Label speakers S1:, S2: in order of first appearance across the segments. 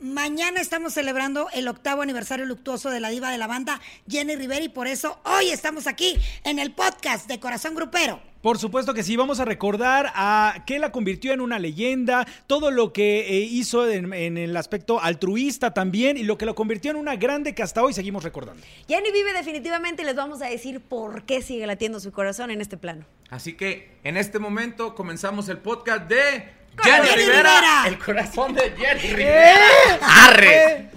S1: Mañana estamos celebrando el octavo aniversario luctuoso de la diva de la banda, Jenny Rivera, y por eso hoy estamos aquí en el podcast de Corazón Grupero.
S2: Por supuesto que sí, vamos a recordar a qué la convirtió en una leyenda, todo lo que eh, hizo en, en, el aspecto altruista también y lo que lo convirtió en una grande que hasta hoy seguimos recordando.
S3: Jenny vive definitivamente y les vamos a decir por qué sigue latiendo su corazón en este plano.
S4: Así que en este momento comenzamos el podcast de
S1: Jenny Rivera.
S4: El corazón de Jenny Rivera. ¡Arre!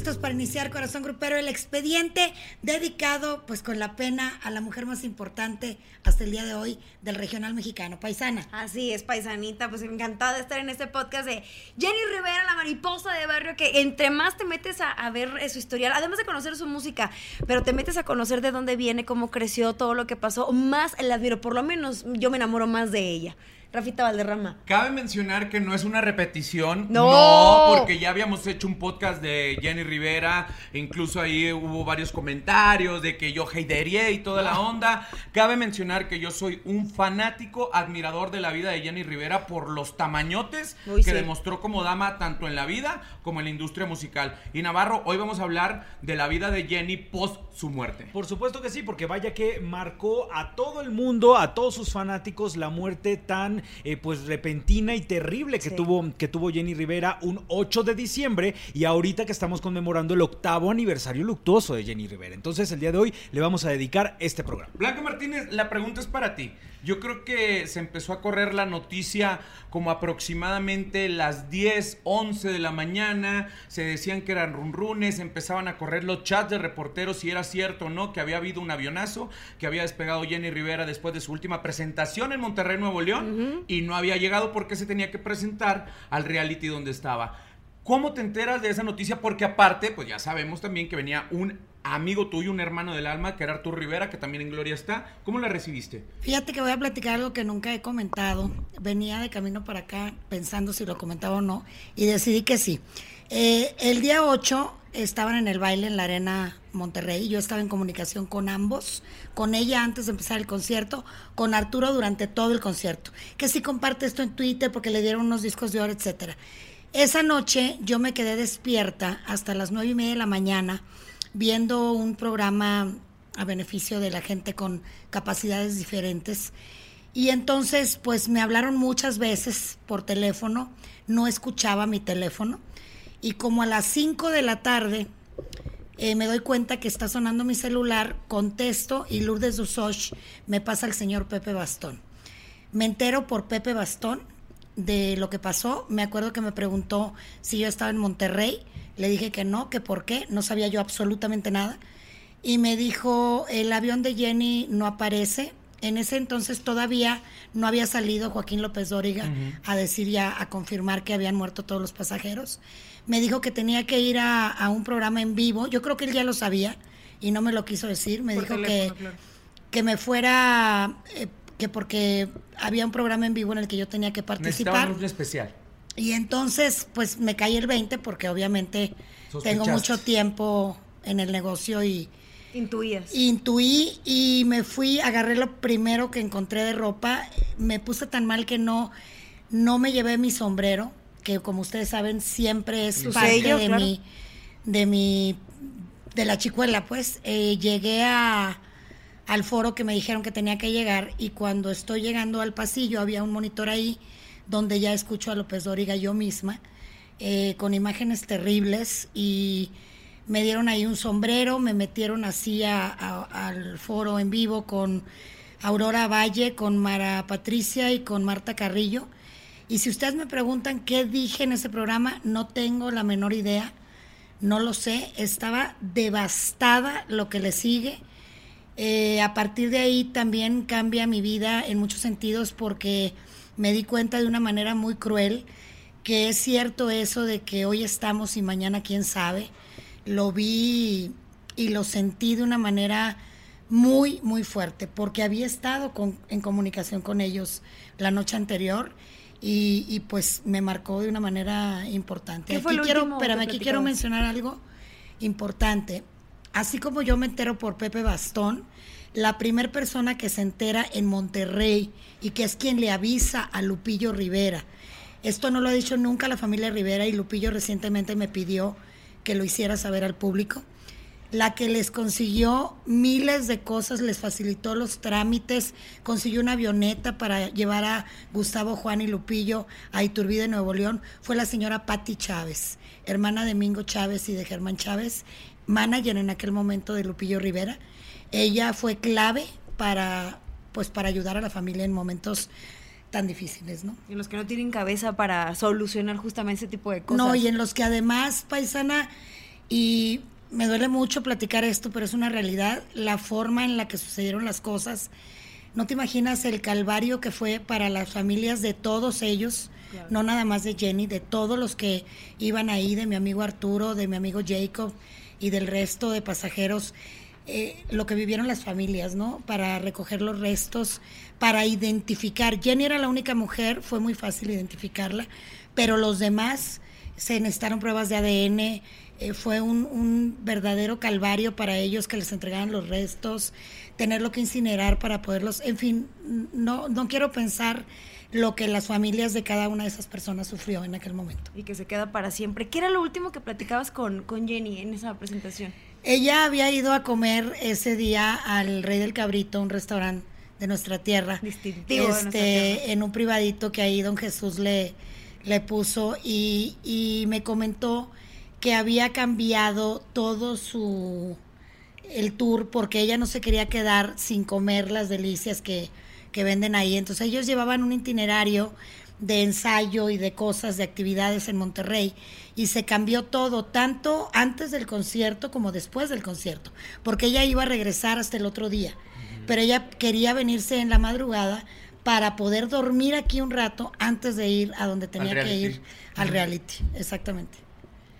S1: Listos para iniciar Corazón Grupero, el expediente dedicado, pues con la pena, a la mujer más importante hasta el día de hoy del regional mexicano, paisana.
S3: Así es, paisanita, pues encantada de estar en este podcast de Jenny Rivera, la mariposa de barrio, que entre más te metes a, a ver su historial, además de conocer su música, pero te metes a conocer de dónde viene, cómo creció, todo lo que pasó, más la admiro, por lo menos yo me enamoro más de ella. Rafita Valderrama.
S4: Cabe mencionar que no es una repetición.
S3: No.
S4: porque ya habíamos hecho un podcast de Jenny Rivera. Incluso ahí hubo varios comentarios de que yo hatería y toda la onda. Cabe mencionar que yo soy un fanático, admirador de la vida de Jenny Rivera por los tamañotes
S3: Uy,
S4: que
S3: sí.
S4: demostró como dama tanto en la vida como en la industria musical. Y Navarro, hoy vamos a hablar de la vida de Jenny post su muerte.
S2: Por supuesto que sí, porque vaya que marcó a todo el mundo, a todos sus fanáticos, la muerte tan eh, pues repentina y terrible que,
S3: Sí.
S2: tuvo, que tuvo Jenny Rivera un 8 de diciembre y ahorita que estamos conmemorando el octavo aniversario luctuoso de Jenny Rivera. Entonces el día de hoy le vamos a dedicar este programa.
S4: Blanca Martínez, la pregunta es para ti. Yo creo que se empezó a correr la noticia como aproximadamente las 10, 11 de la mañana. Se decían que eran runrunes, empezaban a correr los chats de reporteros si era cierto o no que había habido un avionazo, que había despegado Jenny Rivera después de su última presentación en Monterrey, Nuevo León, y no había llegado porque se tenía que presentar al reality donde estaba. ¿Cómo te enteras de esa noticia? Porque aparte, pues ya sabemos también que venía un amigo tuyo, un hermano del alma, que era Artur Rivera, que también en Gloria está. ¿Cómo la recibiste?
S1: Fíjate que voy a platicar algo que nunca he comentado. Venía de camino para acá pensando si lo comentaba o no y decidí que sí. Eh, el día 8 estaban en el baile en la Arena Monterrey. Yo estaba en comunicación con ambos, con ella antes de empezar el concierto, con Arturo durante todo el concierto. Que si comparte esto en Twitter porque le dieron unos discos de oro, etcétera. Esa noche yo me quedé despierta hasta las nueve y media de la mañana viendo un programa a beneficio de la gente con capacidades diferentes. Y entonces, pues me hablaron muchas veces por teléfono, no escuchaba mi teléfono. Y como a las 5 de la tarde eh, me doy cuenta que está sonando mi celular, contesto y Lourdes Dusoch me pasa al señor Pepe Bastón. Me entero por Pepe Bastón de lo que pasó. Me acuerdo que me preguntó si yo estaba en Monterrey. Le dije que no, que por qué. No sabía yo absolutamente nada. Y me dijo, el avión de Jenny no aparece. En ese entonces todavía no había salido Joaquín López Dóriga a decir ya, a confirmar que habían muerto todos los pasajeros. Me dijo que tenía que ir a, a un programa en vivo. Yo creo que él ya lo sabía y no me lo quiso decir. Me
S4: Por
S1: dijo
S4: teléfono,
S1: que,
S4: claro.
S1: que me fuera, eh, que porque había un programa en vivo en el que yo tenía que participar.
S4: Un especial.
S1: Y entonces, pues me caí el 20 porque obviamente tengo mucho tiempo en el negocio y
S3: Intuías.
S1: intuí y me fui, agarré lo primero que encontré de ropa. Me puse tan mal que no, no me llevé mi sombrero, que como ustedes saben siempre es parte
S3: sello,
S1: de
S3: claro.
S1: mi, de mi, de la chicuela, pues. Eh, llegué a, al foro que me dijeron que tenía que llegar y cuando estoy llegando al pasillo había un monitor ahí donde ya escucho a López Dóriga yo misma, eh, con imágenes terribles y me dieron ahí un sombrero, me metieron así al foro en vivo con Aurora Valle, con Mara Patricia y con Marta Carrillo. Y si ustedes me preguntan qué dije en ese programa, no tengo la menor idea, no lo sé, estaba devastada lo que le sigue. Eh, a partir de ahí también cambia mi vida en muchos sentidos porque me di cuenta de una manera muy cruel que es cierto eso de que hoy estamos y mañana quién sabe. Lo vi y lo sentí de una manera muy, muy fuerte, porque había estado con- en comunicación con ellos la noche anterior y, y, pues me marcó de una manera importante.
S3: ¿Qué fue
S1: Aquí quiero, espérame, aquí quiero mencionar algo importante. Así como yo me entero por Pepe Bastón, la primera persona que se entera en Monterrey y que es quien le avisa a Lupillo Rivera. Esto no lo ha dicho nunca la familia Rivera y Lupillo recientemente me pidió que lo hiciera saber al público. La que les consiguió miles de cosas, les facilitó los trámites, consiguió una avioneta para llevar a Gustavo Juan y Lupillo a Iturbide, Nuevo León, fue la señora Patti Chávez, hermana de Mingo Chávez y de Germán Chávez, manager en aquel momento de Lupillo Rivera. Ella fue clave para, pues, para ayudar a la familia en momentos tan difíciles, ¿no?
S3: Y los que no tienen cabeza para solucionar justamente ese tipo de cosas.
S1: No, y en los que además, paisana, y me duele mucho platicar esto, pero es una realidad, la forma en la que sucedieron las cosas. No te imaginas el calvario que fue para las familias de todos ellos, claro. no nada más de Jenny, de todos los que iban ahí, de mi amigo Arturo, de mi amigo Jacob y del resto de pasajeros. Eh, lo que vivieron las familias, ¿no? Para recoger los restos, para identificar. Jenny era la única mujer, fue muy fácil identificarla, pero los demás se necesitaron pruebas de ADN, eh, fue un, un, verdadero calvario para ellos que les entregaran los restos, tenerlo que incinerar para poderlos, en fin, no, no quiero pensar lo que las familias de cada una de esas personas sufrió en aquel momento.
S3: Y que se queda para siempre. ¿Qué era lo último que platicabas con, con Jenny en esa presentación?
S1: Ella había ido a comer ese día al Rey del Cabrito, un restaurante de nuestra tierra.
S3: Distintivo
S1: este,
S3: de nuestra tierra.
S1: En un privadito que ahí don Jesús le, le puso y, y me comentó que había cambiado todo su el tour porque ella no se quería quedar sin comer las delicias que, que venden ahí. Entonces ellos llevaban un itinerario de ensayo y de cosas, de actividades en Monterrey. Y se cambió todo, tanto antes del concierto como después del concierto, porque ella iba a regresar hasta el otro día. Pero ella quería venirse en la madrugada para poder dormir aquí un rato antes de ir a donde tenía que ir al reality. Exactamente.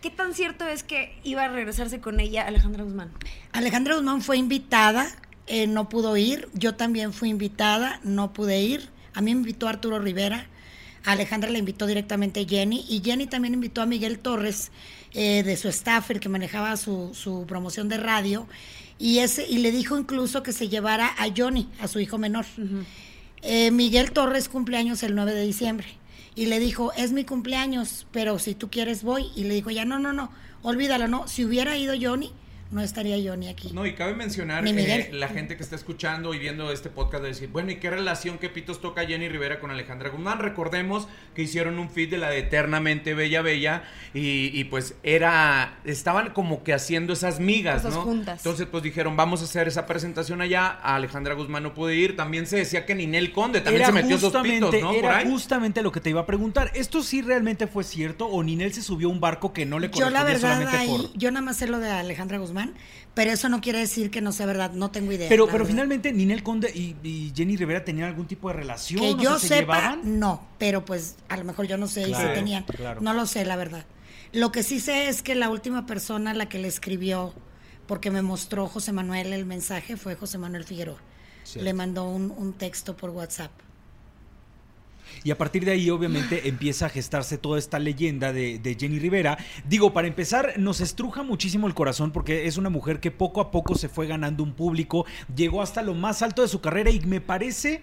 S3: ¿Qué tan cierto es que iba a regresarse con ella Alejandra Guzmán?
S1: Alejandra Guzmán fue invitada, eh, no pudo ir. Yo también fui invitada, no pude ir. A mí me invitó Arturo Rivera. A Alejandra le invitó directamente Jenny. Y Jenny también invitó a Miguel Torres, eh, de su staff, el que manejaba su, su promoción de radio. Y, ese, y le dijo incluso que se llevara a Johnny, a su hijo menor. Uh -huh. eh, Miguel Torres cumpleaños el 9 de diciembre y le dijo, es mi cumpleaños, pero si tú quieres voy. Y le dijo, ya no, no, no, olvídalo, no. Si hubiera ido Johnny, no estaría Johnny aquí.
S4: No, y cabe mencionar eh, la gente que está escuchando y viendo este podcast de decir, bueno, ¿y qué relación que pitos toca Jenny Rivera con Alejandra Guzmán? Recordemos que hicieron un feed de la de Eternamente Bella Bella y, y pues era, estaban como que haciendo esas migas,
S3: Esas
S4: ¿no?
S3: juntas.
S4: Entonces pues dijeron, vamos a hacer esa presentación allá, a Alejandra Guzmán no puede ir, también se decía que Ninel Conde también
S2: Era
S4: se metió dos
S2: justamente,
S4: pitos, ¿no? Por
S2: era
S4: ahí.
S2: justamente lo que te iba a preguntar. ¿Esto sí realmente fue cierto o Ninel se subió a un barco que no le
S1: Yo la
S2: correspondía
S1: verdad,
S2: solamente
S1: ahí,
S2: por...
S1: yo nada más sé lo de Alejandra Guzmán, pero eso no quiere decir que no sea verdad, no tengo idea.
S2: Pero, pero
S1: verdad.
S2: finalmente Ninel Conde y, y Jenny Rivera tenían algún tipo de relación.
S1: Que yo
S2: sea, ¿se
S1: sepa,
S2: llevaban?
S1: no, pero pues a lo mejor yo no sé y si tenían.
S2: claro.
S1: No lo sé, la verdad. Lo que sí sé es que la última persona a la que le escribió, porque me mostró José Manuel el mensaje, fue José Manuel Figueroa.
S2: Cierto.
S1: Le mandó un, un texto por WhatsApp.
S2: Y a partir de ahí, obviamente, empieza a gestarse toda esta leyenda de, de, Jenny Rivera. Digo, para empezar, nos estruja muchísimo el corazón porque es una mujer que poco a poco se fue ganando un público, llegó hasta lo más alto de su carrera y me parece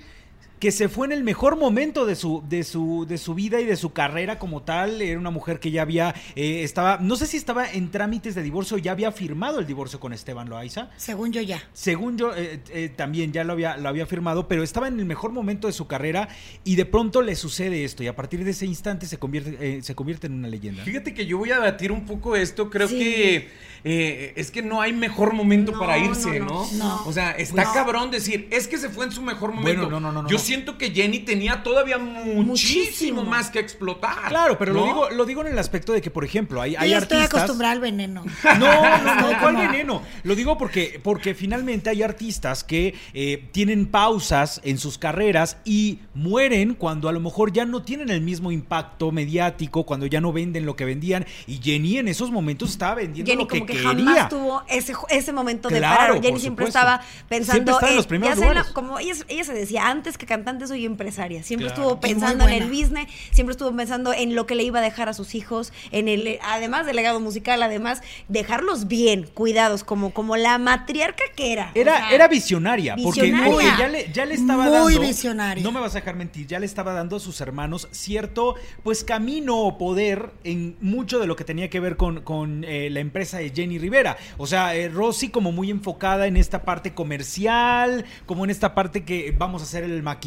S2: que se fue en el mejor momento de su, de su, de su vida y de su carrera como tal. Era una mujer que ya había, eh, estaba, no sé si estaba en trámites de divorcio, ya había firmado el divorcio con Esteban Loaiza.
S1: Según yo ya.
S2: Según yo, eh, eh, también ya lo había, lo había firmado, pero estaba en el mejor momento de su carrera y de pronto le sucede esto y a partir de ese instante se convierte, eh, se convierte en una leyenda.
S4: Fíjate que yo voy a debatir un poco esto. Creo
S1: Sí.
S4: que eh, es que no hay mejor momento
S3: No,
S4: para irse,
S3: no,
S4: ¿no?
S3: no,
S1: no.
S4: O sea, está cabrón decir, es que se fue en su mejor momento.
S2: Bueno, no, no, no,
S4: Yo
S2: no.
S4: Siento que Jenny tenía todavía muchísimo,
S3: Muchísimo.
S4: más que explotar.
S2: Claro, pero
S4: ¿no?
S2: lo digo, lo digo en el aspecto de que, por ejemplo, hay,
S1: Yo
S2: hay
S1: ya estoy acostumbrada al veneno.
S2: No, no, no, ¿cuál veneno? Lo digo porque, porque finalmente hay artistas que eh, tienen pausas en sus carreras y mueren cuando a lo mejor ya no tienen el mismo impacto mediático, cuando ya no venden lo que vendían. Y Jenny en esos momentos estaba vendiendo
S3: Jenny
S2: lo que,
S3: como que
S2: quería.
S3: jamás tuvo ese, ese momento de parar. Jenny siempre
S2: supuesto.
S3: estaba pensando,
S2: Siempre estaba en los
S3: eh,
S2: primeros
S3: sea como ella, ella se decía antes que cantante soy empresaria. Siempre
S2: Claro.
S3: estuvo
S1: muy
S3: pensando en el business, siempre estuvo pensando en lo que le iba a dejar a sus hijos, en el, además del legado musical, además, dejarlos bien, cuidados, como, como la matriarca que era.
S2: Era,
S3: O sea,
S2: era visionaria, porque,
S3: visionaria.
S2: porque ya, le, ya le estaba
S1: Muy
S2: dando.
S1: visionaria.
S2: No me vas a dejar mentir, ya le estaba dando a sus hermanos cierto, pues, camino o poder en mucho de lo que tenía que ver con, con, eh, la empresa de Jenny Rivera. O sea, eh, Rosy como muy enfocada en esta parte comercial, como en esta parte que vamos a hacer el maquillaje,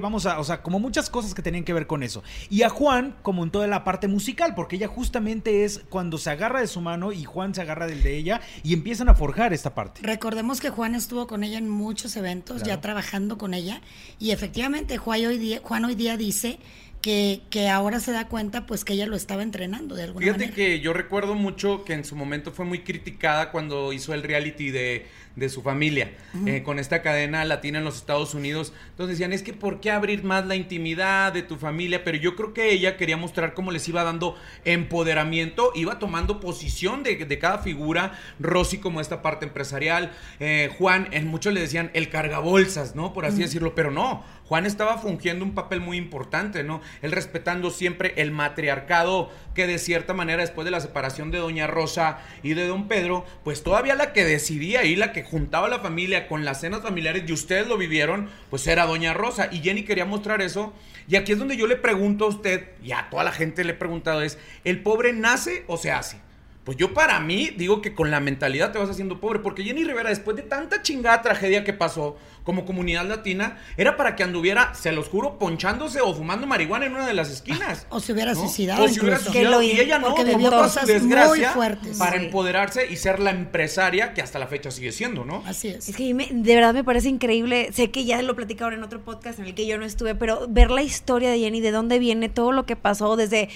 S2: vamos a, o sea, como muchas cosas que tenían que ver con eso. Y a Juan como en toda la parte musical, porque ella justamente es cuando se agarra de su mano y Juan se agarra del de ella y empiezan a forjar esta parte.
S1: Recordemos que Juan estuvo con ella en muchos eventos,
S2: Claro.
S1: ya trabajando con ella, y efectivamente Juan hoy día, Juan hoy día dice que, que ahora se da cuenta pues que ella lo estaba entrenando de alguna
S4: Fíjate
S1: manera.
S4: que yo recuerdo mucho que en su momento fue muy criticada cuando hizo el reality de, de su familia, eh, con esta cadena latina en los Estados Unidos. Entonces decían, es que ¿por qué abrir más la intimidad de tu familia? Pero yo creo que ella quería mostrar cómo les iba dando empoderamiento, iba tomando posición de, de cada figura, Rosy como esta parte empresarial, eh, Juan, en muchos le decían el cargabolsas, ¿no? Por así decirlo, pero no, Juan estaba fungiendo un papel muy importante, ¿no? Él respetando siempre el matriarcado que de cierta manera después de la separación de Doña Rosa y de Don Pedro, pues todavía la que decidía y la que juntaba la familia con las cenas familiares y ustedes lo vivieron, pues era Doña Rosa. Y Jenny quería mostrar eso. Y aquí es donde yo le pregunto a usted, y a toda la gente le he preguntado, es, ¿el pobre nace o se hace? Pues yo para mí digo que con la mentalidad te vas haciendo pobre, porque Jenny Rivera después de tanta chingada tragedia que pasó como comunidad latina, era para que anduviera, se los juro, ponchándose o fumando marihuana en una de las esquinas.
S1: O se hubiera
S4: ¿no?
S1: suicidado
S4: O se hubiera suicidado.
S3: Que
S4: Y ella no,
S1: porque
S4: tomó toda su
S1: cosas
S4: desgracia
S1: muy fuertes.
S4: para
S3: Sí.
S4: empoderarse y ser la empresaria que hasta la fecha sigue siendo, ¿no?
S1: Así es.
S3: Es que me- de verdad me parece increíble. Sé que ya lo platicaron en otro podcast en el que yo no estuve, pero ver la historia de Jenny, de dónde viene todo lo que pasó, desde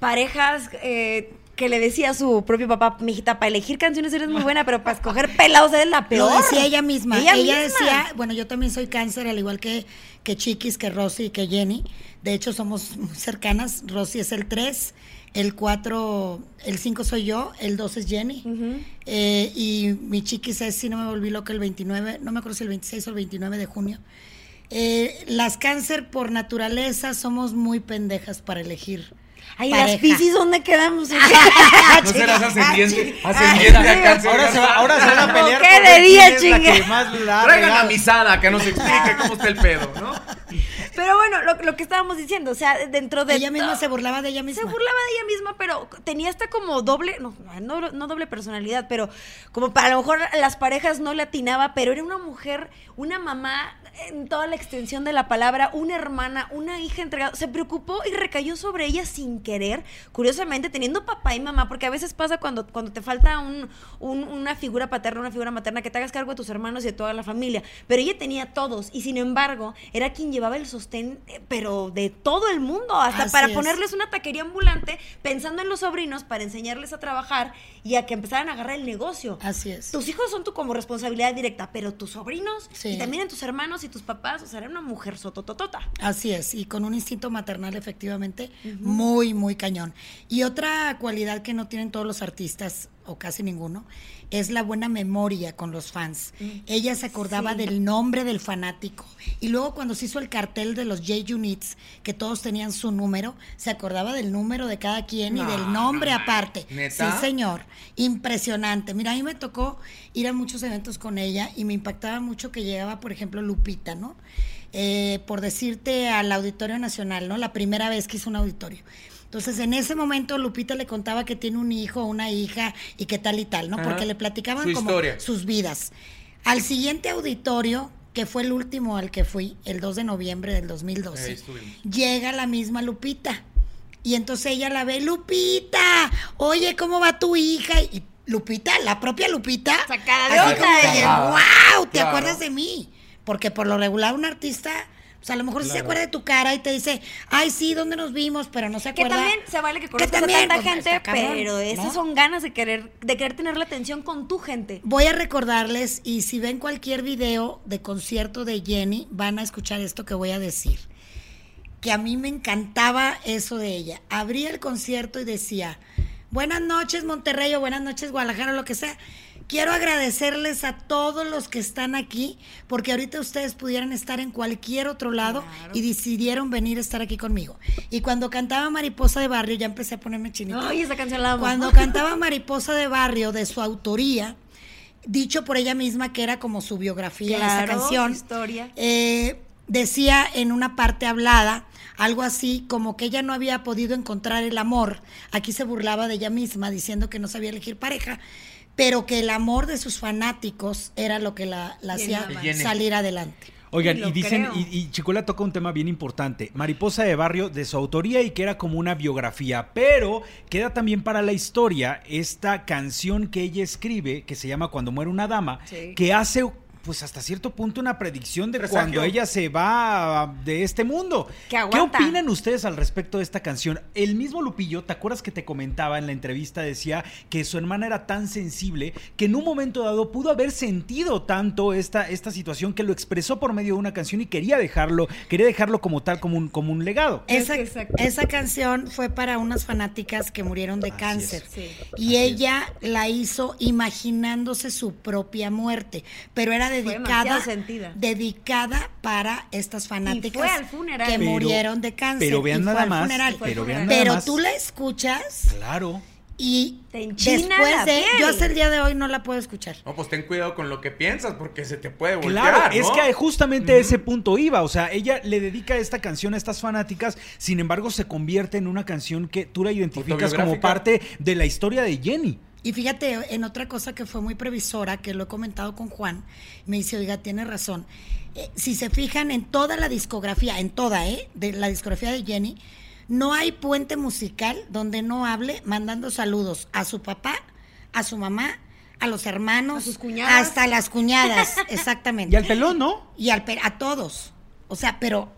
S3: parejas eh, que le decía a su propio papá, mijita, para elegir canciones eres muy buena, pero para escoger pelados eres la peor.
S1: Lo decía ella misma.
S3: Ella
S1: Ella,
S3: misma.
S1: decía, bueno, yo también soy cáncer, al igual que, que Chiquis, que Rosy y que Jenny. De hecho, somos muy cercanas. Rosy es el 3, el 4, el 5 soy yo, el 2 es Jenny. Eh, y mi Chiquis es, si no me volví loca, el 29, no me acuerdo si el 26 o el 29 de junio. Eh, las cáncer por naturaleza somos muy pendejas para elegir.
S3: Ay,
S1: pareja.
S3: las piscis, ¿dónde quedamos?
S4: No serás ascendiente, ascendiente a cáncer.
S2: Ahora se, va, ahora se van a pelear
S3: ¿Qué
S2: por
S3: de día,
S2: quién es la
S3: chinga?
S4: Traigan a. Misada que nos explique cómo está el pedo, ¿no?
S3: Pero bueno, lo, lo que estábamos diciendo, o sea, dentro de...
S1: Ella misma se burlaba de ella misma.
S3: Se burlaba de ella misma, pero tenía esta como doble, no, no, no doble personalidad, pero como para a lo mejor las parejas no le atinaba, pero era una mujer, una mamá en toda la extensión de la palabra, una hermana, una hija entregada. Se preocupó y recayó sobre ella sin querer, curiosamente teniendo papá y mamá, porque a veces pasa cuando, cuando te falta un, un- una figura paterna, una figura materna, que te hagas cargo de tus hermanos y de toda la familia. Pero ella tenía todos y sin embargo era quien llevaba el sostén, eh, pero de todo el mundo, hasta
S1: Así
S3: para
S1: es.
S3: ponerles una taquería ambulante pensando en los sobrinos para enseñarles a trabajar y a que empezaran a agarrar el negocio.
S1: Así es.
S3: Tus hijos son tu como responsabilidad directa, pero tus sobrinos
S1: Sí.
S3: y también en tus hermanos y tus papás, o sea, era una mujer sotototota.
S1: Así es, y con un instinto maternal efectivamente muy, muy cañón. Y otra cualidad que no tienen todos los artistas, o casi ninguno, es la buena memoria con los fans. Ella se acordaba
S3: Sí.
S1: del nombre del fanático. Y luego cuando se hizo el cartel de los J-Units, que todos tenían su número, se acordaba del número de cada quien y del nombre
S4: no,
S1: aparte.
S4: ¿neta?
S1: Sí, señor. Impresionante. Mira, a mí me tocó ir a muchos eventos con ella y me impactaba mucho que llegaba, por ejemplo, Lupita, ¿no? Eh, por decirte al Auditorio Nacional, ¿no? La primera vez que hizo un auditorio. Entonces, en ese momento, Lupita le contaba que tiene un hijo, una hija y que tal y tal, ¿no?
S4: Ajá.
S1: Porque le platicaban
S4: Su
S1: como
S4: historia.
S1: sus vidas. Al siguiente auditorio, que fue el último al que fui, el 2 de noviembre del 2012,
S4: Ahí estuvimos.
S1: llega la misma Lupita. Y entonces ella la ve, Lupita, oye, ¿cómo va tu hija? Y Lupita, la propia Lupita,
S3: Sacada de onda
S4: ella.
S1: wow, ¿te
S4: Claro.
S1: acuerdas de mí? Porque por lo regular un artista, pues a lo mejor sí se
S2: Claro.
S1: acuerda de tu cara y te dice, ay, sí, ¿dónde nos vimos? Pero no se
S3: Que
S1: acuerda.
S3: también se vale que
S1: Que
S3: conozcas
S1: también,
S3: a tanta
S1: pues,
S3: gente,
S1: cabrón,
S3: pero esas
S1: ¿no?
S3: son ganas de querer, de querer tener la atención con tu gente.
S1: Voy a recordarles, y si ven cualquier video de concierto de Jenny, van a escuchar esto que voy a decir. Que a mí me encantaba eso de ella. Abría el concierto y decía, buenas noches Monterrey o buenas noches Guadalajara o lo que sea. Quiero agradecerles a todos los que están aquí, porque ahorita ustedes pudieran estar en cualquier otro lado
S3: Claro.
S1: y decidieron venir a estar aquí conmigo. Y cuando cantaba Mariposa de Barrio, ya empecé a ponerme chinita.
S3: Ay, esa canción la amo.
S1: Cuando cantaba Mariposa de Barrio, de su autoría, dicho por ella misma que era como su biografía, esa
S3: Claro,
S1: canción.
S3: su historia.
S1: eh, decía en una parte hablada algo así como que ella no había podido encontrar el amor. Aquí se burlaba de ella misma diciendo que no sabía elegir pareja, pero que el amor de sus fanáticos era lo que la, hacía salir adelante.
S2: Oigan, y dicen,
S3: creo.
S2: y, y Chicuela toca un tema bien importante, Mariposa de Barrio de su autoría y que era como una biografía, pero queda también para la historia esta canción que ella escribe, que se llama Cuando muere una dama,
S3: Sí.
S2: que hace pues hasta cierto punto una predicción de
S4: Presagio.
S2: cuando ella se va de este mundo.
S3: Que
S2: ¿Qué opinan ustedes al respecto de esta canción? El mismo Lupillo, ¿te acuerdas que te comentaba en la entrevista? Decía que su hermana era tan sensible que en un momento dado pudo haber sentido tanto esta, esta situación que lo expresó por medio de una canción y quería dejarlo, quería dejarlo como tal, como un, como un legado.
S3: Es
S1: Esa, esa canción fue para unas fanáticas que murieron de
S2: Así
S1: cáncer.
S3: Sí.
S1: Y ella la hizo imaginándose su propia muerte, pero era dedicada,
S3: demasiado sentida.
S1: dedicada para estas fanáticas
S3: fue al funeral.
S1: que
S2: Pero-
S1: murieron de cáncer.
S2: pero vean nada más,
S1: funeral.
S3: pero vean
S2: nada
S1: Pero
S2: más.
S1: tú la escuchas
S2: Claro.
S1: y
S3: Te
S1: después de,
S3: piel.
S1: yo hasta el día de hoy no la puedo escuchar.
S4: No, pues ten cuidado con lo que piensas porque se te puede voltear,
S2: Claro, es que justamente a ese punto iba. O sea, ella le dedica esta canción a estas fanáticas, sin embargo, se convierte en una canción que tú la identificas como parte de la historia de Jenny.
S1: Y fíjate, en otra cosa que fue muy previsora, que lo he comentado con Juan, me dice, oiga, tiene razón. Eh, si se fijan en toda la discografía, en toda, ¿eh? De la discografía de Jenny, no hay puente musical donde no hable mandando saludos a su papá, a su mamá, a los hermanos,
S3: A sus cuñadas.
S1: hasta las cuñadas, exactamente.
S2: Y al pelón, ¿no?
S1: Y al pe- a todos. O sea, pero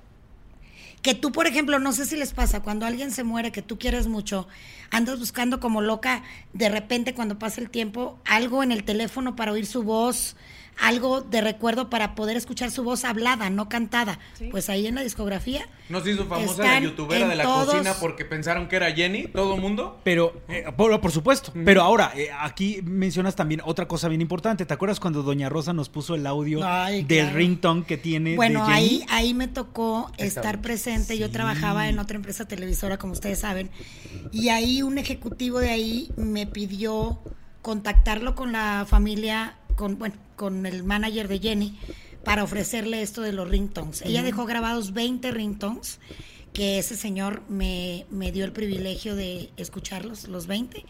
S1: que tú, por ejemplo, no sé si les pasa, cuando alguien se muere que tú quieres mucho, andas buscando como loca, de repente cuando pasa el tiempo, algo en el teléfono para oír su voz, algo de recuerdo para poder escuchar su voz hablada, no cantada.
S3: Sí.
S1: Pues ahí en la discografía.
S4: ¿No se hizo famosa la youtubera de la
S1: todos-
S4: cocina porque pensaron que era Jenny? ¿Todo mundo?
S2: Pero, eh, por, por supuesto. Pero ahora, eh, aquí mencionas también otra cosa bien importante. ¿Te acuerdas cuando Doña Rosa nos puso el audio
S1: Ay,
S2: del
S1: claro.
S2: ringtone que tiene
S1: Bueno,
S2: de Jenny?
S1: ahí, ahí me tocó estar presente. Yo trabajaba en otra empresa televisora, como ustedes saben, y ahí un ejecutivo de ahí me pidió contactarlo con la familia, con bueno, con el manager de Jenny, para ofrecerle esto de los ringtones. Ella dejó grabados 20 ringtones, que ese señor me, me dio el privilegio de escucharlos, los 20.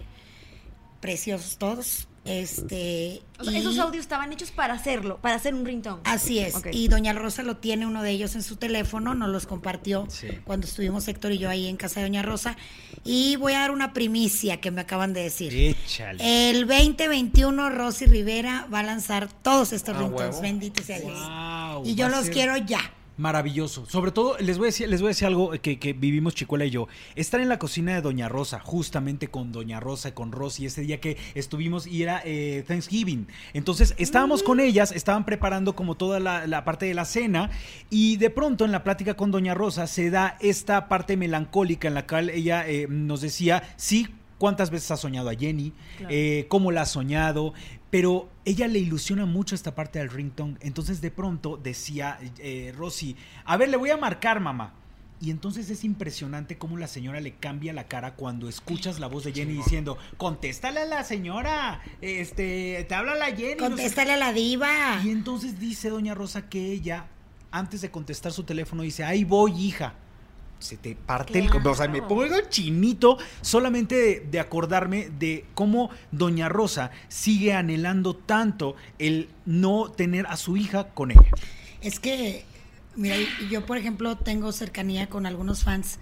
S1: Preciosos todos. Este,
S3: O sea,
S1: y-
S3: esos audios estaban hechos para hacerlo, para hacer un ringtone.
S1: Así es. Y Doña Rosa lo tiene uno de ellos en su teléfono, nos los compartió
S2: Sí.
S1: cuando estuvimos Héctor y yo ahí en casa de Doña Rosa. Y voy a dar una primicia que me acaban de decir.
S2: Échale.
S1: El 2021 Rosy Rivera va a lanzar todos estos
S4: Ah,
S1: ringtones,
S4: huevo.
S1: bendito sea Dios.
S2: Wow,
S1: y yo los
S2: ser-
S1: quiero ya.
S2: Maravilloso. Sobre todo, les voy a decir, les voy a decir algo que, que vivimos Chicuela y yo. Estar en la cocina de Doña Rosa, justamente con Doña Rosa, con Rosy, ese día que estuvimos y era eh, Thanksgiving. Entonces, estábamos con ellas, estaban preparando como toda la, la parte de la cena y de pronto en la plática con Doña Rosa se da esta parte melancólica en la cual ella eh, nos decía, sí, cuántas veces ha soñado a Jenny,
S3: Claro.
S2: eh, cómo la ha soñado, pero ella le ilusiona mucho esta parte del ringtone. Entonces de pronto decía eh, Rosy, a ver, le voy a marcar, mamá. Y entonces es impresionante cómo la señora le cambia la cara cuando escuchas la voz de Jenny diciendo, contéstale a la señora, este, te habla la Jenny. no sé
S1: Contéstale a la diva.
S2: y entonces dice doña Rosa que ella, antes de contestar su teléfono, dice, ahí voy, hija. Se te parte el... O sea, me pongo chinito solamente de, de acordarme de cómo doña Rosa sigue anhelando tanto el no tener a su hija con ella.
S1: Es que, mira, yo por ejemplo tengo cercanía con algunos fans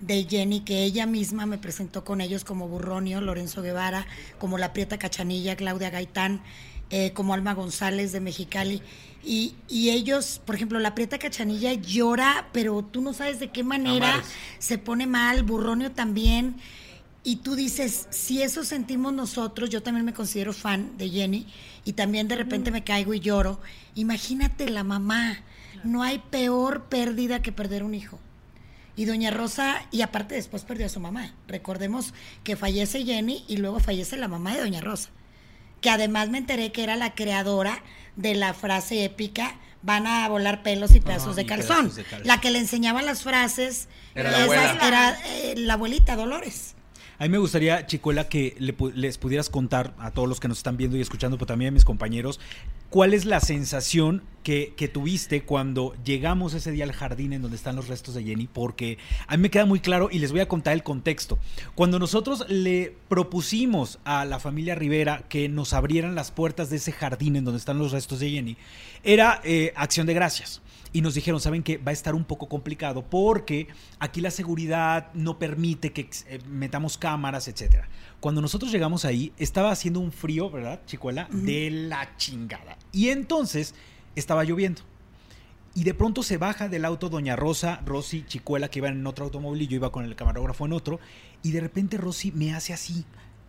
S1: de Jenny, que ella misma me presentó con ellos como Burronio, Lorenzo Guevara, como La Prieta Cachanilla, Claudia Gaitán, eh, como Alma González de Mexicali. Y, y ellos, por ejemplo, La Prieta Cachanilla llora, pero tú no sabes de qué manera
S4: Amares.
S1: se pone mal, Burronio también. Y tú dices, si eso sentimos nosotros, yo también me considero fan de Jenny y también de repente me caigo y lloro. Imagínate la mamá. No hay peor pérdida que perder un hijo. Y doña Rosa, y aparte después perdió a su mamá. Recordemos que fallece Jenny y luego fallece la mamá de doña Rosa. Que además me enteré que era la creadora de la frase épica van a volar pelos y pedazos, de, calzón.
S2: pedazos de calzón.
S1: La que le enseñaba las frases
S4: Era la
S1: esas
S4: abuela.
S1: era eh, la abuelita Dolores.
S2: A mí me gustaría, Chicuela, que le les pudieras contar a todos los que nos están viendo y escuchando, pero también a mis compañeros, cuál es la sensación que, que tuviste cuando llegamos ese día al jardín en donde están los restos de Jenny, porque a mí me queda muy claro y les voy a contar el contexto. Cuando nosotros le propusimos a la familia Rivera que nos abrieran las puertas de ese jardín en donde están los restos de Jenny, era eh, acción de gracias. Y nos dijeron, ¿saben qué? Va a estar un poco complicado porque aquí la seguridad no permite que eh, metamos cámaras, etcétera. Cuando nosotros llegamos ahí, estaba haciendo un frío, ¿verdad, Chicuela? De la chingada. Y entonces estaba lloviendo. Y de pronto se baja del auto Doña Rosa, Rosy, Chicuela, que iban en otro automóvil y yo iba con el camarógrafo en otro. Y de repente Rosy me hace así,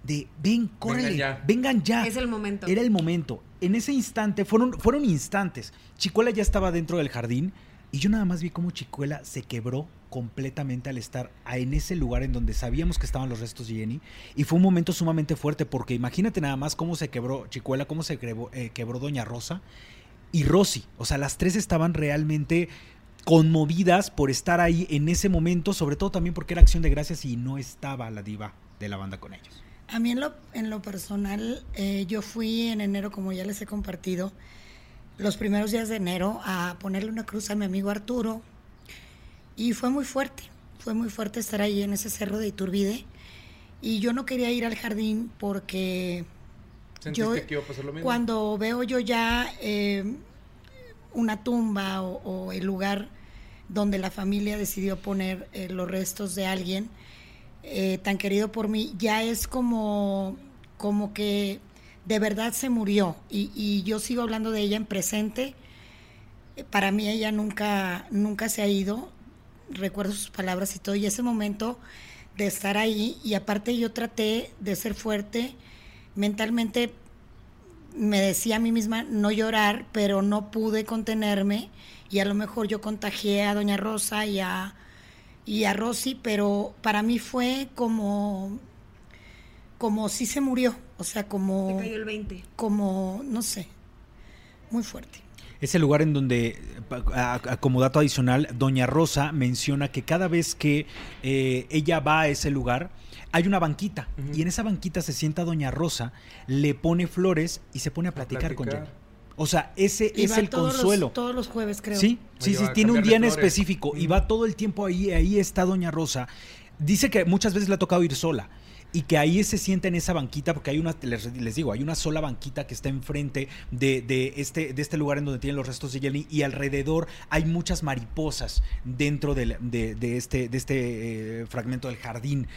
S2: de, ven, córrele,
S4: ya".
S2: vengan ya.
S3: Es el momento.
S2: Era el momento. En ese instante, fueron, fueron instantes. Chicuela ya estaba dentro del jardín y yo nada más vi cómo Chicuela se quebró completamente al estar en ese lugar en donde sabíamos que estaban los restos de Jenny. Y fue un momento sumamente fuerte porque imagínate nada más cómo se quebró Chicuela, cómo se quebró, eh, quebró Doña Rosa y Rosy. O sea, las tres estaban realmente conmovidas por estar ahí en ese momento, sobre todo también porque era acción de gracias y no estaba la diva de la banda con ellos.
S1: A mí en lo, en lo personal, eh, yo fui en enero, como ya les he compartido, los primeros días de enero a ponerle una cruz a mi amigo Arturo y fue muy fuerte, fue muy fuerte estar ahí en ese cerro de Iturbide y yo no quería ir al jardín porque
S4: ¿Sentiste
S1: yo
S4: que iba a pasar lo mismo?
S1: cuando veo yo ya eh, una tumba o, o el lugar donde la familia decidió poner eh, los restos de alguien eh, tan querido por mí, ya es como, como que de verdad se murió. Y, y yo sigo hablando de ella en presente. Para mí ella nunca, nunca se ha ido. Recuerdo sus palabras y todo. Y ese momento de estar ahí, y aparte yo traté de ser fuerte, mentalmente me decía a mí misma no llorar, pero no pude contenerme y a lo mejor yo contagié a Doña Rosa y a, y a Rosy, pero para mí fue como, como si se murió, o sea, como,
S3: cayó el 20.
S1: como, no sé, muy fuerte.
S2: Es el lugar en donde, a- a- como dato adicional, Doña Rosa menciona que cada vez que eh, ella va a ese lugar, hay una banquita. Y en esa banquita se sienta Doña Rosa, le pone flores y se pone a platicar, con
S4: platicar.
S2: Jenny. O sea, ese
S1: Y
S2: es
S1: va
S2: el
S1: todos
S2: consuelo.
S1: Los, todos los jueves, creo.
S2: Sí, sí, sí, tiene un día en específico y va todo el tiempo ahí, ahí está Doña Rosa. Dice que muchas veces le ha tocado ir sola y que ahí se sienta en esa banquita porque hay una, les, les digo, hay una sola banquita que está enfrente de, de este, de este lugar en donde tienen los restos de Jenny y alrededor hay muchas mariposas dentro del- de, de este, de este eh, fragmento del jardín.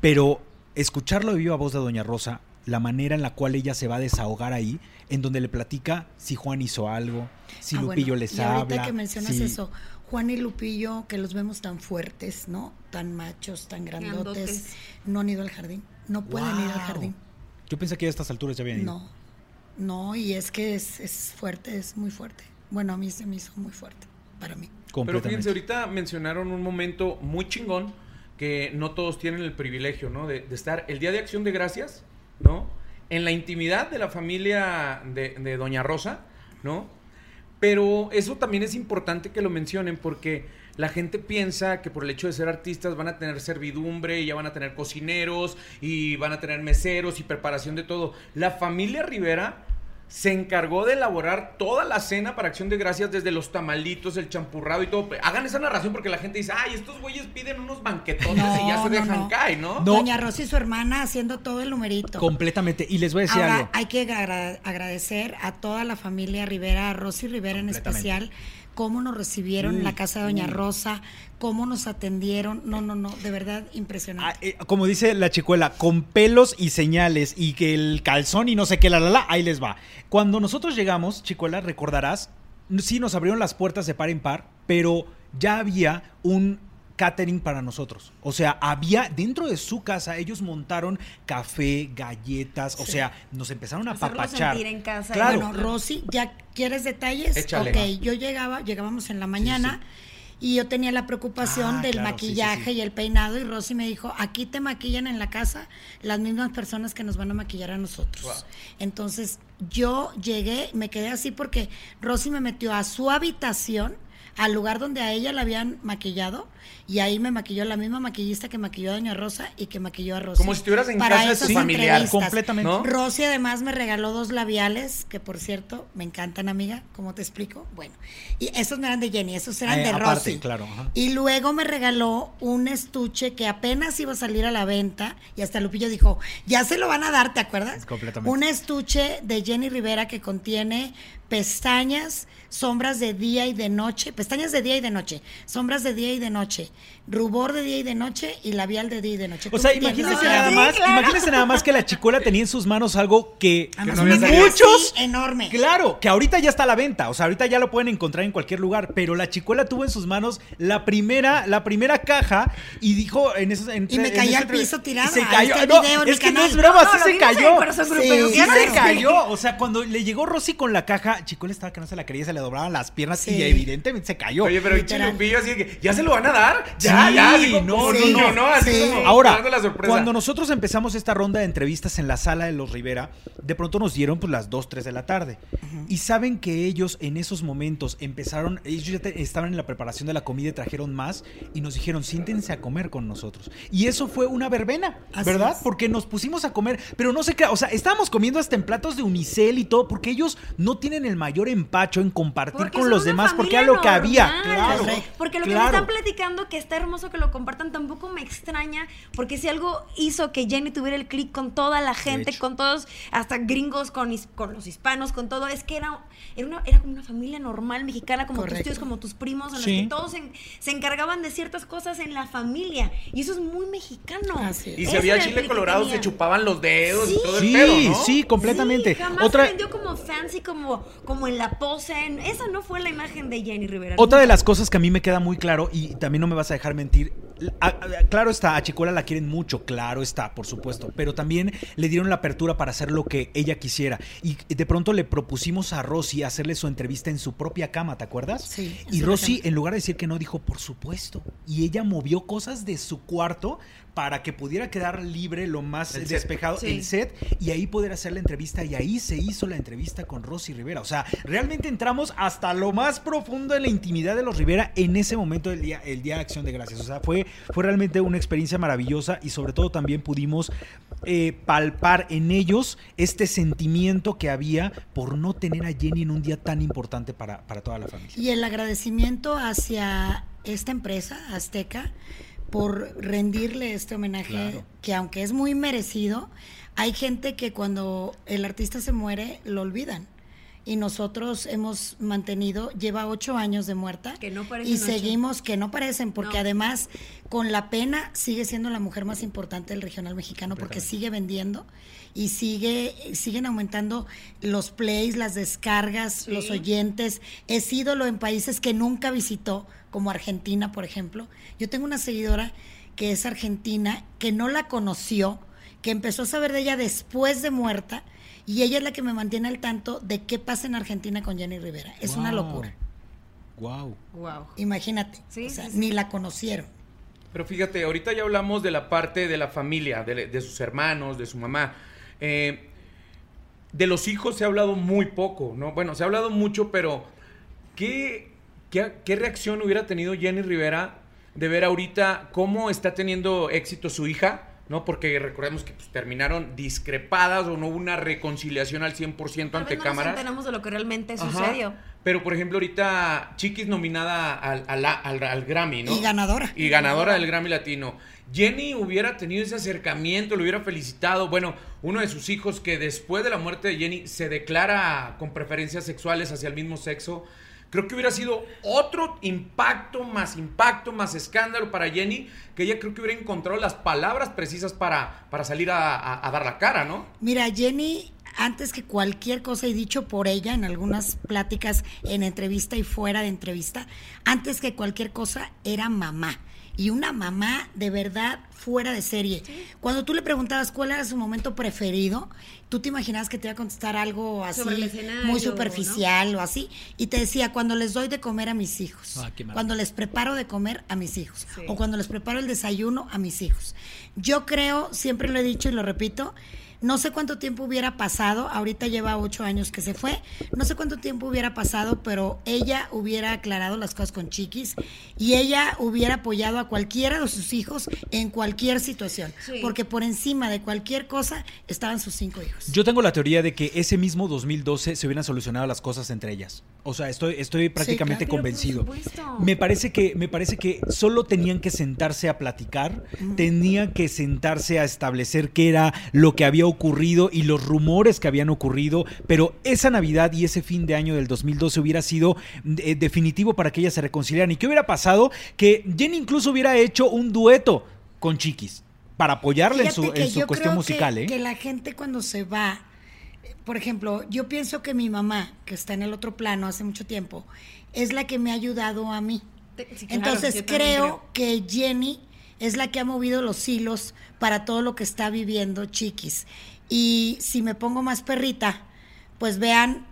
S2: Pero escucharlo de viva voz de Doña Rosa, la manera en la cual ella se va a desahogar ahí, en donde le platica si Juan hizo algo, si
S1: Ah,
S2: Lupillo
S1: bueno,
S2: les
S1: y ahorita
S2: habla.
S1: que mencionas
S2: si-
S1: eso, Juan y Lupillo, que los vemos tan fuertes, ¿no? Tan machos, tan grandotes,
S3: Grandotes.
S1: no han ido al jardín. No pueden ir al jardín.
S2: Yo pensé que a estas alturas ya habían ido.
S1: No, no, y es que es, es fuerte, es muy fuerte. Bueno, a mí se me hizo muy fuerte, para mí.
S4: Pero
S2: Completamente.
S4: fíjense, ahorita mencionaron un momento muy chingón que no todos tienen el privilegio, ¿no? De, de estar el Día de Acción de Gracias, ¿no? En la intimidad de la familia de, de Doña Rosa, ¿no? Pero eso también es importante que lo mencionen porque la gente piensa que por el hecho de ser artistas van a tener servidumbre y ya van a tener cocineros y van a tener meseros y preparación de todo. La familia Rivera se encargó de elaborar toda la cena para Acción de Gracias, desde los tamalitos, el champurrado y todo. Hagan esa narración porque la gente dice, ay, estos güeyes piden unos banquetotes y ya
S1: No,
S4: se
S1: no,
S4: dejan
S1: no.
S4: caer, ¿no?
S2: No.
S1: Doña Rosy y su hermana haciendo todo el numerito.
S2: Completamente. Y les voy a decir
S1: Ahora,
S2: algo.
S1: hay que agra- agradecer a toda la familia Rivera, a Rosy Rivera en especial, cómo nos recibieron en la casa de Doña Rosa, cómo nos atendieron. No, no, no, de verdad
S2: Ah,
S1: impresionante.
S2: eh, como dice la chicuela, con pelos y señales y que el calzón y no sé qué, la, la, la, ahí les va. Cuando nosotros llegamos, chicuela, recordarás, sí nos abrieron las puertas de par en par, pero ya había un catering para nosotros. O sea, había dentro de su casa, ellos montaron café, galletas, o sea, nos empezaron a
S3: Hacerlo
S2: papachar.
S3: sentir en casa.
S2: Claro.
S1: Bueno, Rosy, ¿ya quieres detalles?
S4: Échale.
S1: Ok, yo llegaba, llegábamos en la mañana Y yo tenía la preocupación
S2: Ah,
S1: del
S2: claro, sí, sí,
S1: maquillaje
S2: sí.
S1: y el peinado y Rosy me dijo, aquí te maquillan en la casa las mismas personas que nos van a maquillar a nosotros.
S4: Wow.
S1: Entonces yo llegué, me quedé así porque Rosy me metió a su habitación, al lugar donde a ella la habían maquillado, y ahí me maquilló la misma maquillista que maquilló a Doña Rosa y que maquilló a Rosy.
S4: Como si estuvieras en casa de
S1: esas
S4: tu familiar.
S1: entrevistas.
S2: Completamente.
S4: ¿No?
S1: Rosy además me regaló dos labiales, que por cierto, me encantan, amiga, ¿cómo te explico? Bueno, y esos no eran de Jenny, esos eran
S2: Eh,
S1: de
S2: aparte,
S1: Rosy.
S2: claro, ajá.
S1: Y luego me regaló un estuche que apenas iba a salir a la venta, y hasta Lupillo dijo, ya se lo van a dar, ¿te acuerdas?
S2: Completamente.
S1: Un estuche de Jenny Rivera que contiene pestañas, sombras de día y de noche, pestañas de día y de noche, sombras de día y de noche, rubor de día y de noche y labial de día y de noche.
S2: O
S1: ¿Tú
S2: sea, imagínense
S1: Ah,
S2: nada
S1: sí,
S2: más,
S1: claro.
S2: imagínense nada más que la chicuela tenía en sus manos algo que,
S4: no había
S1: caja
S4: salido.
S2: muchos
S1: enorme.
S2: Claro, que ahorita ya está a la venta, o sea, ahorita ya lo pueden encontrar en cualquier lugar, pero la chicuela tuvo en sus manos la primera, la primera caja y dijo en esos en-
S1: Y me cayó al piso tirada.
S2: Se cayó. No,
S1: video en
S2: es
S1: mi
S2: que no es broma,
S3: No,
S2: sí se cayó.
S1: Sí,
S2: se
S3: que
S2: cayó, o sea, cuando le llegó Rosy con la caja, Chicuela estaba que no se la quería, se le doblaban las piernas
S1: Sí.
S2: y evidentemente se cayó.
S4: Oye, pero. Chilupillo así de que, ¿ya se lo van a dar? Ya,
S2: Sí,
S4: ya, así como,
S2: no, no, no.
S4: ¿no? Así
S1: Sí.
S4: como
S2: Ahora,
S4: dando la sorpresa.
S2: cuando nosotros empezamos esta ronda de entrevistas en la sala de los Rivera, de pronto nos dieron pues las 2, 3 de la tarde. Y saben que ellos en esos momentos empezaron, ellos ya te- estaban en la preparación de la comida y trajeron más y nos dijeron, siéntense a comer con nosotros. Y eso fue una verbena,
S1: Así
S2: ¿verdad?
S1: es.
S2: Porque nos pusimos a comer, pero no sé qué, o sea, estábamos comiendo hasta en platos de unicel y todo, porque ellos no tienen el mayor empacho en compartir
S3: Porque
S2: con los demás, porque era lo que había. Claro.
S3: Porque lo que me están platicando, que está hermoso que lo compartan, tampoco me extraña, porque si algo hizo que Jenny tuviera el clic con toda la gente, con todos, hasta gringos, con, con los hispanos, con todo, es que era, era, una- era como una familia normal mexicana, como tus tíos, como tus primos, en los
S2: Sí.
S3: que todos se, se encargaban de ciertas cosas en la familia. Y eso es muy mexicano.
S1: Así es.
S4: Y si había chile colorado, se chupaban los dedos y
S3: Sí.
S4: todo el
S2: Sí,
S4: pedo, ¿no?
S2: sí, completamente.
S3: Sí, jamás
S2: Otra,
S3: se vendió como fancy, como, como en la pose. Esa no fue la imagen de Jenny Rivera.
S2: Otra
S3: nunca.
S2: de las cosas que a mí me queda muy claro, y también no me vas a dejar mentir, claro está, a Chicuela la quieren mucho, claro está, por supuesto, pero también le dieron la apertura para hacer lo que ella quisiera. Y de pronto le propusimos a Rosy hacerle su entrevista en su propia cama, ¿te acuerdas?
S1: Sí,
S2: Y Rosy, en lugar de decir que no, dijo, por supuesto. Y ella movió cosas de su cuarto para que pudiera quedar libre lo más
S4: El set.
S2: despejado
S3: Sí.
S2: el set y ahí poder hacer la entrevista y ahí se hizo la entrevista con Rosy Rivera. O sea, realmente entramos hasta lo más profundo de la intimidad de los Rivera en ese momento del día, el día de Acción de Gracias. O sea, fue, fue realmente una experiencia maravillosa y sobre todo también pudimos eh, palpar en ellos este sentimiento que había por no tener a Jenny en un día tan importante para, para toda la familia.
S1: Y el agradecimiento hacia esta empresa, Azteca, por rendirle este homenaje
S2: Claro.
S1: que aunque es muy merecido, hay gente que cuando el artista se muere lo olvidan. Y nosotros hemos mantenido, lleva ocho años de muerta
S3: Que no parecen
S1: y
S3: ocho.
S1: seguimos que no parecen, porque
S3: No.
S1: además con la pena sigue siendo la mujer más importante del regional mexicano porque sigue vendiendo y sigue siguen aumentando los plays, las descargas,
S3: Sí.
S1: los oyentes. Es ídolo en países que nunca visitó, como Argentina, por ejemplo. Yo tengo una seguidora que es argentina, que no la conoció, que empezó a saber de ella después de muerta, y ella es la que me mantiene al tanto de qué pasa en Argentina con Jenny Rivera. Es una locura.
S2: Wow.
S3: Wow.
S1: Imagínate.
S3: Sí,
S1: o sea,
S3: sí, sí.
S1: ni la conocieron.
S4: Pero fíjate, ahorita ya hablamos de la parte de la familia, de, de sus hermanos, de su mamá. Eh, de los hijos se ha hablado muy poco, ¿no? Bueno, se ha hablado mucho, pero ¿qué, qué, qué reacción hubiera tenido Jenny Rivera de ver ahorita cómo está teniendo éxito su hija? ¿No? Porque recordemos que pues, terminaron discrepadas o no hubo una reconciliación al 100%
S3: Tal
S4: ante
S3: vez no nos
S4: cámaras.
S3: enteramos de lo que realmente
S4: Ajá.
S3: sucedió.
S4: Pero, por ejemplo, ahorita Chiquis nominada al, al, al- al Grammy, ¿no?
S1: Y ganadora.
S4: Y ganadora del Grammy Latino. Jenny hubiera tenido ese acercamiento, lo hubiera felicitado. Bueno, uno de sus hijos que después de la muerte de Jenny se declara con preferencias sexuales hacia el mismo sexo. Creo que hubiera sido otro impacto, más impacto, más escándalo para Jenny, que ella creo que hubiera encontrado las palabras precisas para, para salir a, a- a dar la cara, ¿no?
S1: Mira, Jenny, antes que cualquier cosa, y dicho por ella en algunas pláticas, en entrevista y fuera de entrevista, antes que cualquier cosa, era mamá. Y una mamá de verdad fuera de serie. Cuando tú le preguntabas cuál era su momento preferido, tú te imaginabas que te iba a contestar algo así muy superficial o así y te decía cuando les doy de comer a mis hijos,
S2: Ah,
S1: cuando les preparo de comer a mis hijos
S3: Sí.
S1: o cuando les preparo el desayuno a mis hijos. Yo creo, siempre lo he dicho y lo repito, no sé cuánto tiempo hubiera pasado, ahorita lleva ocho años que se fue, no sé cuánto tiempo hubiera pasado, pero ella hubiera aclarado las cosas con Chiquis y ella hubiera apoyado a cualquiera de sus hijos en cualquier situación,
S3: Sí.
S1: porque por encima de cualquier cosa estaban sus cinco hijos.
S2: Yo tengo la teoría de que ese mismo 2012 se hubieran solucionado las cosas entre ellas. O sea, estoy, estoy prácticamente
S1: claro.
S2: convencido.
S3: Pero por supuesto.
S2: Me parece que, me parece que solo tenían que sentarse a platicar, tenían que sentarse a establecer qué era lo que había ocurrido y los rumores que habían ocurrido, pero esa Navidad y ese fin de año del 2012 hubiera sido eh, definitivo para que ellas se reconciliaran. ¿Y qué hubiera pasado? Que Jenny incluso hubiera hecho un dueto con Chiquis para apoyarle en su, en cuestión musical,
S1: que,
S2: ¿eh?
S1: que la gente cuando se va, por ejemplo, yo pienso que mi mamá, que está en el otro plano hace mucho tiempo, es la que me ha ayudado a mí.
S3: Te- sí, claro,
S1: Entonces creo, que Jenny es la que ha movido los hilos para todo lo que está viviendo Chiquis. Y si me pongo más perrita, pues vean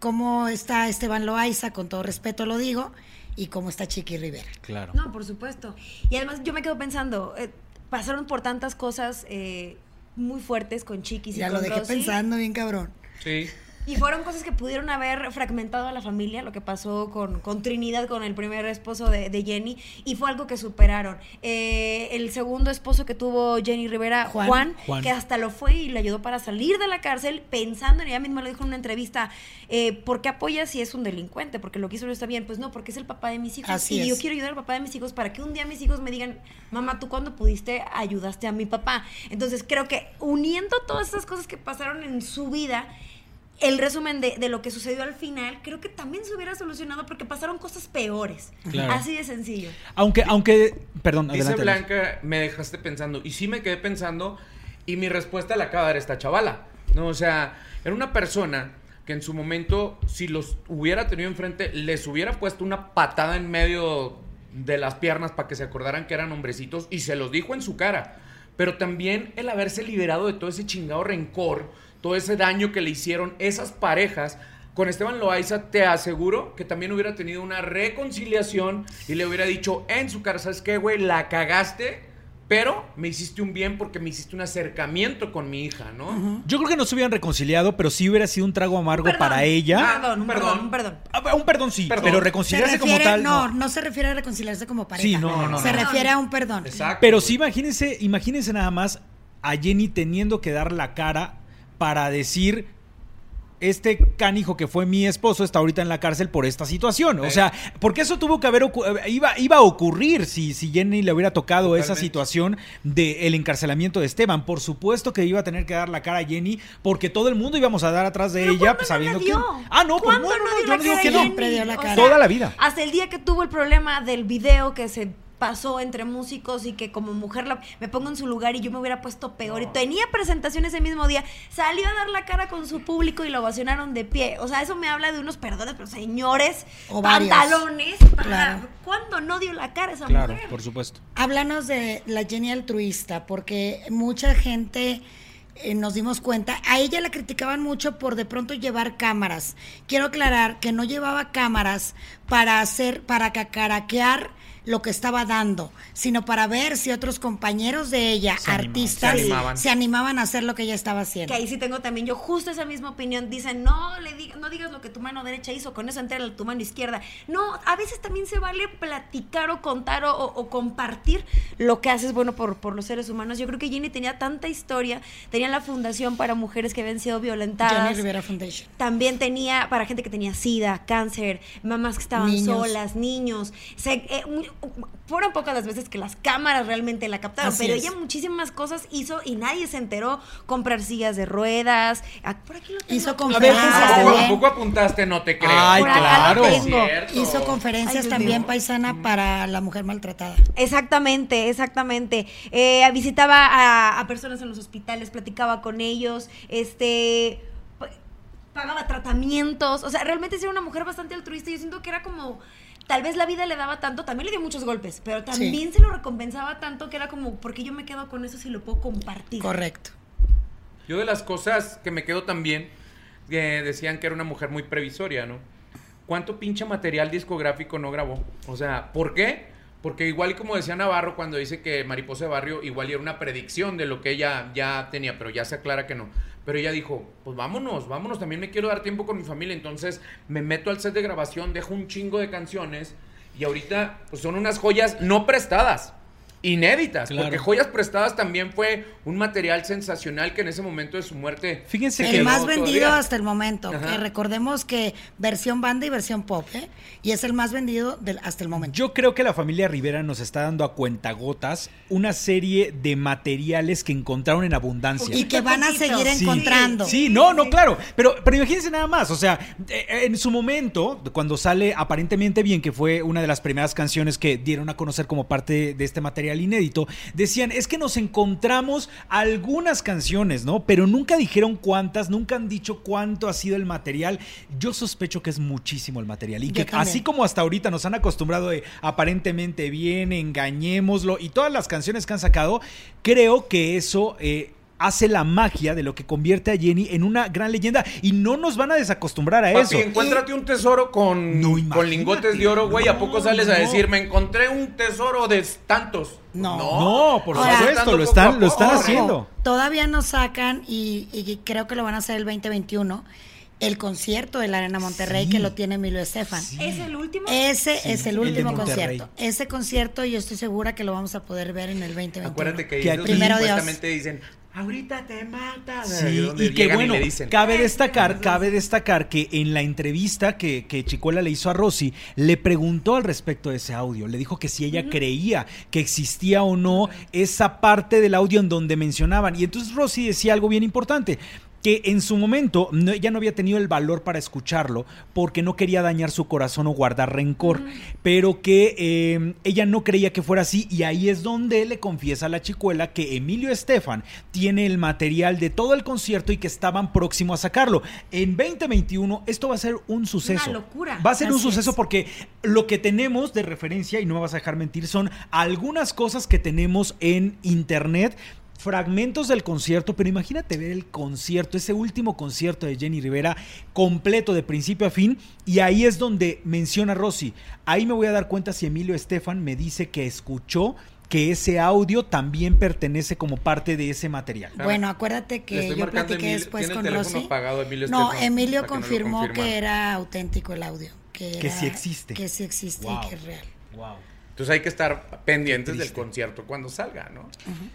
S1: cómo está Esteban Loaiza, con todo respeto lo digo, y cómo está Chiqui Rivera.
S2: Claro.
S3: No, por supuesto. Y además yo me quedo pensando, eh, pasaron por tantas cosas eh, muy fuertes con Chiquis y
S1: Ya
S3: con
S1: lo dejé
S3: Rosy,
S1: pensando bien cabrón.
S4: Sí.
S3: Y fueron cosas que pudieron haber fragmentado a la familia, lo que pasó con, con Trinidad, con el primer esposo de, de Jenny, y fue algo que superaron. Eh, el segundo esposo que tuvo Jenny Rivera,
S1: Juan.
S3: Juan,
S2: Juan.
S3: que hasta lo fue y le ayudó para salir de la cárcel, pensando, en ella misma lo dijo en una entrevista, eh, ¿por qué apoyas si es un delincuente? Porque lo que hizo no está bien. Pues no, porque es el papá de mis hijos.
S1: Así
S3: y yo quiero ayudar al papá de mis hijos para que un día mis hijos me digan, mamá, ¿tú cuándo pudiste ayudaste a mi papá? Entonces creo que uniendo todas esas cosas que pasaron en su vida, el resumen de, de lo que sucedió al final, creo que también se hubiera solucionado porque pasaron cosas peores.
S2: Claro.
S3: Así de sencillo.
S2: Aunque, aunque, perdón,
S4: Dice. Blanca, me dejaste pensando. Y sí me quedé pensando. Y mi respuesta la acaba de dar esta chavala. No, o sea, era una persona que en su momento, si los hubiera tenido enfrente, les hubiera puesto una patada en medio de las piernas para que se acordaran que eran hombrecitos y se los dijo en su cara. Pero también el haberse liberado de todo ese chingado rencor, todo ese daño que le hicieron esas parejas. Con Esteban Loaiza te aseguro que también hubiera tenido una reconciliación y le hubiera dicho en su cara, ¿sabes qué, güey? La cagaste, pero me hiciste un bien porque me hiciste un acercamiento con mi hija, ¿no?
S2: Yo creo que no se hubieran reconciliado, pero sí hubiera sido un trago amargo
S3: Perdón.
S2: para ella.
S3: Un perdón, un
S4: Perdón.
S3: perdón, un perdón.
S2: Ah, Un perdón sí,
S4: Perdón.
S2: pero
S1: Se
S2: reconciliarse como tal.
S1: no,
S2: no.
S1: no se refiere a reconciliarse como pareja.
S2: Sí, no, no, no,
S1: Se
S2: no.
S1: refiere a un perdón.
S4: Exacto.
S2: Pero sí, imagínense, imagínense nada más a Jenny teniendo que dar la cara para decir. Este canijo que fue mi esposo está ahorita en la cárcel por esta situación. O sea, porque eso tuvo que haber eh, iba, iba a ocurrir si, si Jenny le hubiera tocado esa situación del encarcelamiento de Esteban. Por supuesto que iba a tener que dar la cara a Jenny, porque todo el mundo íbamos a dar atrás de
S3: ¿Pero
S2: ella, pues,
S3: no
S2: sabiendo que. Ah, no, pues
S3: ¿Cuándo
S2: bueno,
S3: no
S2: no,
S3: dio
S2: yo no digo que no.
S3: Jenny?
S1: Siempre dio la
S3: O
S1: cara.
S2: Toda la vida.
S3: Hasta el día que tuvo el problema del video que se pasó entre músicos y que como mujer la- me pongo en su lugar y yo me hubiera puesto peor y tenía presentación ese mismo día, salió a dar la cara con su público y lo ovacionaron de pie. O sea, eso me habla de unos perdones, pero señores,
S1: O
S3: pantalones, para-
S1: Claro.
S3: ¿cuándo no dio la cara esa
S2: Claro,
S3: mujer?
S2: por supuesto.
S1: Háblanos de la Jenny altruista, porque mucha gente eh, nos dimos cuenta, a ella la criticaban mucho por de pronto llevar cámaras. Quiero aclarar que no llevaba cámaras para hacer, para cacaraquear lo que estaba dando, sino para ver si otros compañeros de ella,
S2: Se animaban.
S1: artistas,
S4: Se animaban.
S1: se animaban a hacer lo que ella estaba haciendo.
S3: Que ahí sí tengo también yo justo esa misma opinión. Dicen, no, le diga- no digas lo que tu mano derecha hizo, con eso entera tu mano izquierda. No, a veces también se vale platicar o contar o, o- o compartir lo que haces bueno por, por los seres humanos. Yo creo que Jenny tenía tanta historia, tenía la fundación para mujeres que habían sido violentadas.
S1: Jenny Rivera Foundation.
S3: También tenía para gente que tenía sida, cáncer, mamás que estaban
S1: Niños.
S3: solas, niños. Se, eh, fueron pocas las veces que las cámaras realmente la captaron,
S1: Así
S3: pero
S1: es.
S3: ella muchísimas cosas hizo y nadie se enteró. Comprar sillas de ruedas. Ah, Por aquí lo tengo.
S1: Hizo
S4: ¿A
S1: conferencias
S4: a
S1: también.
S4: poco apuntaste? No te creo.
S2: Ay, claro.
S1: Hizo conferencias
S3: Ay,
S1: también
S3: mío.
S1: paisana para la mujer maltratada.
S3: Exactamente, exactamente. Eh, visitaba a, a personas en los hospitales, platicaba con ellos. Este. pagaba tratamientos. O sea, realmente sí era una mujer bastante altruista. Yo siento que era como. Tal vez la vida le daba tanto, también le dio muchos golpes, pero también se lo recompensaba tanto que era como, ¿por qué yo me quedo con eso si lo puedo compartir?
S1: Correcto.
S4: Yo de las cosas que me quedo también, que decían que era una mujer muy previsoria, ¿no? ¿Cuánto pinche material discográfico no grabó? O sea, ¿por qué? Porque igual y como decía Navarro cuando dice que Mariposa de Barrio igual era una predicción de lo que ella ya tenía, pero ya se aclara que no. Pero ella dijo, pues vámonos, vámonos, también me quiero dar tiempo con mi familia. Entonces me meto al set de grabación, dejo un chingo de canciones y ahorita pues son unas joyas no prestadas inéditas, porque Joyas Prestadas también fue un material sensacional que en ese momento de su muerte
S2: Fíjense
S1: el más vendido hasta el momento, que recordemos que versión banda y versión pop, ¿eh? y es el más vendido del, hasta el momento.
S2: Yo creo que la familia Rivera nos está dando a cuentagotas una serie de materiales que encontraron en abundancia
S1: y que van a seguir encontrando.
S2: Sí, no, no, claro, pero pero imagínense nada más, o sea, eh, en su momento cuando sale aparentemente bien que fue una de las primeras canciones que dieron a conocer como parte de este material inédito, decían, es que nos encontramos algunas canciones, ¿no? Pero nunca dijeron cuántas, nunca han dicho cuánto ha sido el material. Yo sospecho que es muchísimo el material. Y que así como hasta ahorita nos han acostumbrado de aparentemente bien, engañémoslo, y todas las canciones que han sacado, creo que eso... Eh, hace la magia de lo que convierte a Jenny en una gran leyenda y no nos van a desacostumbrar a eso.
S4: encuéntrate un tesoro con, con lingotes de oro, güey. ¿A poco sales a decir, me encontré un tesoro de tantos?
S2: No, no, por supuesto, lo están, lo están haciendo.
S1: Todavía no sacan y, creo que lo van a hacer el 2021 el concierto de la Arena Monterrey que lo tiene Emilio Estefan.
S3: ¿Es el último?
S1: Ese es el último concierto. Ese concierto yo estoy segura que lo vamos a poder ver en el 2021.
S4: Acuérdate que, ellos primero dicen, ahorita te matas. Sí,
S2: y que bueno, cabe destacar, cabe destacar que en la entrevista que, que Chicuela le hizo a Rosy, le preguntó al respecto de ese audio. Le dijo que si ella creía que existía o no esa parte del audio en donde mencionaban. Y entonces Rosy decía algo bien importante que en su momento no, ella no había tenido el valor para escucharlo porque no quería dañar su corazón o guardar rencor, pero que eh, ella no creía que fuera así y ahí es donde le confiesa a la chicuela que Emilio Estefan tiene el material de todo el concierto y que estaban próximos a sacarlo. En 2021 esto va a ser un suceso.
S3: Una locura.
S2: Va a ser un suceso porque lo que tenemos de referencia, y no me vas a dejar mentir, son algunas cosas que tenemos en internet fragmentos del concierto, pero imagínate ver el concierto, ese último concierto de Jenny Rivera, completo de principio a fin, y ahí es donde menciona Rosy. Ahí me voy a dar cuenta si Emilio Estefan me dice que escuchó que ese audio también pertenece como parte de ese material.
S1: Bueno, acuérdate que yo platiqué después con Rosy. no, Emilio confirmó que, era auténtico el audio. Que,
S2: sí existe.
S1: Que sí existe y que es real.
S4: Wow. Entonces hay que estar pendientes del concierto cuando salga, ¿no?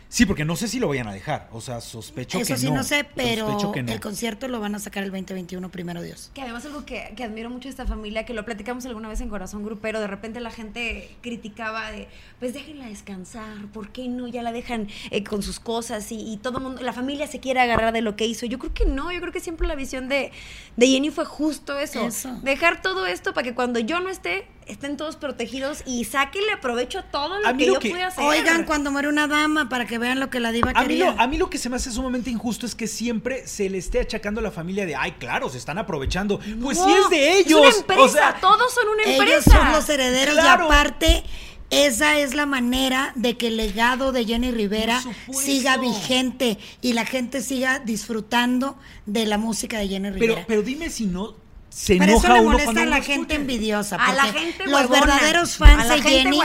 S2: Sí, porque no sé si lo vayan a dejar. O sea, sospecho
S1: Eso
S2: que
S1: sí,
S2: no.
S1: sé, pero el concierto lo van a sacar el 2021, primero Dios.
S3: Que además algo que, admiro mucho de esta familia, que lo platicamos alguna vez en Corazón Grupero, de repente la gente criticaba de, pues déjenla descansar, ¿por qué no? Ya la dejan eh, con sus cosas y, todo el mundo, la familia se quiere agarrar de lo que hizo. Yo creo que no, yo creo que siempre la visión de, de Jenny fue justo eso. eso. Dejar todo esto para que cuando yo no esté, estén todos protegidos y sáquenle aprovecho todo lo que yo pude hacer.
S1: Oigan, cuando muere una dama, para que vean lo que la diva
S2: a
S1: quería.
S2: Mí lo, a mí lo que se me hace sumamente injusto es que siempre se le esté achacando a la familia de, ay, claro, se están aprovechando. pues sí es de ellos.
S3: Es una empresa, todos son una empresa.
S1: Ellos son los herederos y aparte... Esa es la manera de que el legado de Jenny Rivera siga vigente y la gente siga disfrutando de la música de Jenny Rivera.
S2: Pero, pero dime si no se
S1: Pero
S2: eso
S1: le
S2: molesta
S1: a la gente envidiosa.
S3: A la gente
S1: Los verdaderos fans de Jenny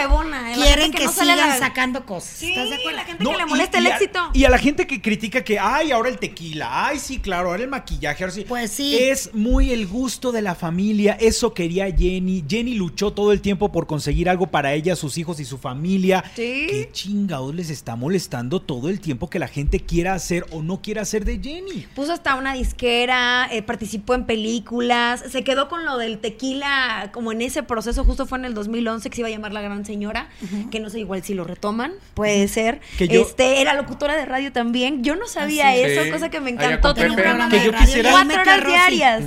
S1: quieren que, sigan sacando cosas.
S3: Sí, ¿Estás de acuerdo? la gente que le molesta el éxito.
S2: Y a la gente que critica que, ay, ahora el tequila, ay, sí, claro, ahora el maquillaje, ahora sí.
S1: Pues sí.
S2: Es muy el gusto de la familia. Eso quería Jenny. Jenny luchó todo el tiempo por conseguir algo para ella, sus hijos y su familia.
S3: Sí.
S2: ¿Qué chingados les está molestando todo el tiempo que la gente quiera hacer o no quiera hacer de Jenny?
S3: Puso hasta una disquera, eh, participó en películas se quedó con lo del tequila, como en ese proceso, justo fue en el 2011 que se iba a llamar La Gran Señora, que no sé igual si lo retoman, puede ser. Que este, era locutora de radio también. Yo no sabía eso, cosa que me encantó.
S2: Tenía un programa que yo quisiera,
S3: cuatro horas diarias.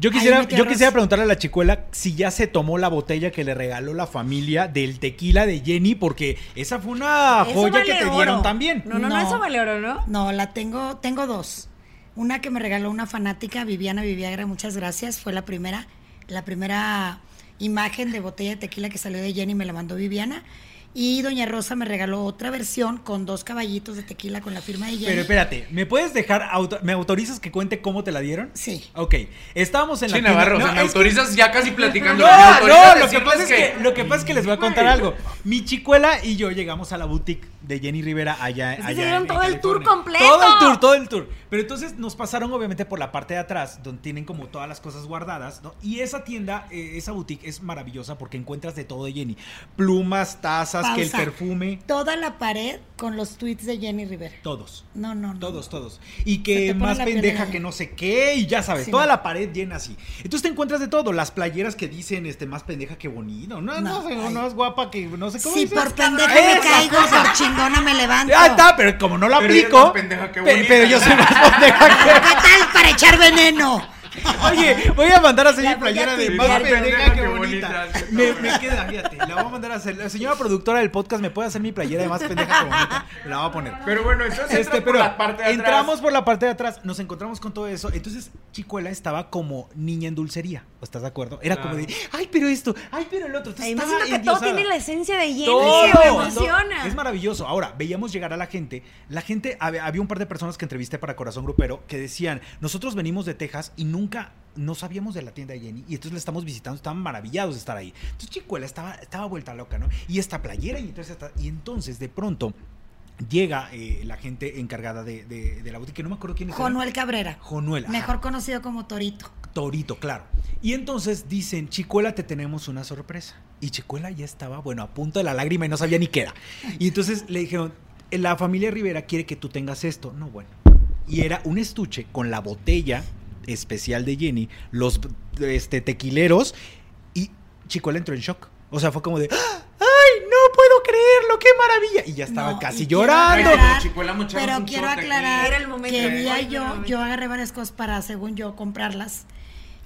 S2: Yo quisiera, yo quisiera preguntarle a la chicuela si ya se tomó la botella que le regaló la familia del tequila de Jenny, porque esa fue una joya que te dieron también.
S3: No, no, no, eso vale oro, ¿no?
S1: No, la tengo, tengo dos. Una que me regaló una fanática, Viviana Viviagra, muchas gracias. Fue la primera, la primera imagen de botella de tequila que salió de Jenny, me la mandó Viviana. Y Doña Rosa me regaló otra versión con dos caballitos de tequila con la firma de Jenny.
S2: Pero espérate, ¿me puedes dejar, auto- me autorizas que cuente cómo te la dieron?
S1: Sí.
S2: Ok, estábamos en la
S4: Sí, Navarro, o
S2: No,
S4: sea, me
S2: que-
S4: autorizas ya casi platicando.
S2: No, no, lo que, pasa es que, lo que pasa es que les voy a contar algo. Mi chicuela y yo llegamos a la boutique de Jenny Rivera allá,
S3: que
S2: allá
S3: se dieron
S2: en-
S3: todo
S2: en
S3: el tour completo.
S2: Todo el tour, todo el tour. Pero entonces nos pasaron obviamente por la parte de atrás, donde tienen como todas las cosas guardadas, ¿no? Y esa tienda, eh, esa boutique es maravillosa porque encuentras de todo de Jenny. Plumas, tazas, que el perfume,
S1: Toda la pared con los tweets de Jenny Rivera.
S2: todos.
S1: No, no, no.
S2: Todos, todos. Y que más pendeja
S1: de-
S2: que no sé qué, y ya sabes,
S1: Sí,
S2: toda
S1: no.
S2: la pared llena así. Entonces te encuentras de todo, las playeras que dicen este más pendeja que bonito. No, no,
S1: No,
S2: no es guapa que no sé cómo
S1: Si por pendeja me
S2: Esa
S1: caigo, por chingona me levanto.
S2: Ah, está, pero como no lo
S4: Pero
S2: aplico.
S4: más pendeja que
S2: pe- pero yo soy más pendeja
S1: ¿Qué tal para echar veneno?
S2: Oye, voy a mandar a hacer mi playera de más pendeja que
S4: Qué
S2: bonita. Me, me queda, fíjate. La voy a mandar a hacer. La señora productora del podcast me puede hacer mi playera de más pendeja que bonita. La voy a poner.
S4: Pero bueno, entonces
S2: Este, pero
S4: por la parte de atrás.
S2: entramos por la parte de atrás, nos encontramos con todo eso. Entonces, Chicuela estaba como niña en dulcería. ¿Estás de acuerdo? Era como de, ay, pero esto, ay, pero el otro. Entonces,
S3: Además, que todo tiene la esencia de Jenny. Me emociona.
S2: Es maravilloso. Ahora, veíamos llegar a la gente. La gente, había, había un par de personas que entrevisté para Corazón Grupero que decían, nosotros venimos de Texas y nunca no sabíamos de la tienda de Jenny y entonces la estamos visitando, estaban maravillados de estar ahí. Entonces Chicuela estaba, estaba vuelta loca, ¿no? Y esta playera y entonces, esta- y entonces de pronto llega eh, la gente encargada de, de- de la boutique, que no me acuerdo quién es.
S1: Jonuel Cabrera.
S2: Jonuel. ajá.
S1: Mejor conocido como Torito.
S2: Torito, claro. Y entonces dicen, Chicuela, te tenemos una sorpresa. Y Chicuela ya estaba, bueno, a punto de la lágrima y no sabía ni qué era. Y entonces le dijeron, la familia Rivera quiere que tú tengas esto. No, bueno. Y era un estuche con la botella especial de Jenny, los este, tequileros, y Chicuela entró en shock. O sea, fue como de, ¡Ah! ¡ay, no puedo creerlo! ¡Qué maravilla! Y ya estaba
S1: No,
S2: casi llorando.
S1: Aclarar- pero
S4: un
S1: quiero aclarar
S3: Era el momento.
S1: que día yo, yo agarré varias cosas para, según yo, comprarlas.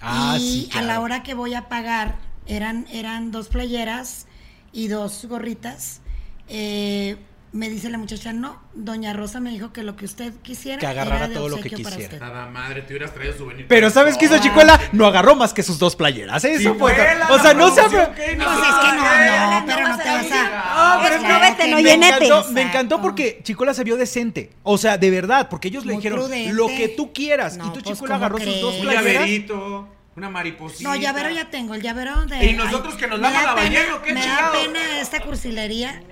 S2: Ah,
S1: y
S2: sí,
S1: a la
S2: claro.
S1: hora que voy a pagar, eran, eran dos playeras y dos gorritas. Eh, me dice la muchacha, no, doña Rosa me dijo que lo que usted quisiera
S2: Que agarrara
S1: era de
S2: todo lo que quisiera.
S4: Nada madre, te hubieras traído souvenir.
S2: Pero ¿sabes qué hizo Chicuela? No agarró más que sus dos playeras. Eso
S4: Sí,
S2: fue.
S4: fue la
S2: O sea, no se
S4: que
S1: Pues es que no,
S3: no,
S1: no, pero no te vas a...
S2: Pero es que
S1: Claro
S3: vete, no llenete.
S2: encantó, me encantó porque Chicuela se vio decente. O sea, de verdad, porque ellos le dijeron lo que tú quieras.
S1: No,
S2: y tú,
S1: pues,
S2: Chicuela,
S1: ¿cómo
S2: agarró sus dos
S1: crees?
S4: Un
S2: playeras.
S4: llaverito, una mariposita.
S1: No, llavero ya tengo, el llavero de...
S4: ¿Y nosotros que nos
S1: da
S4: la ballena, o qué
S1: Me da pena esta cursilería,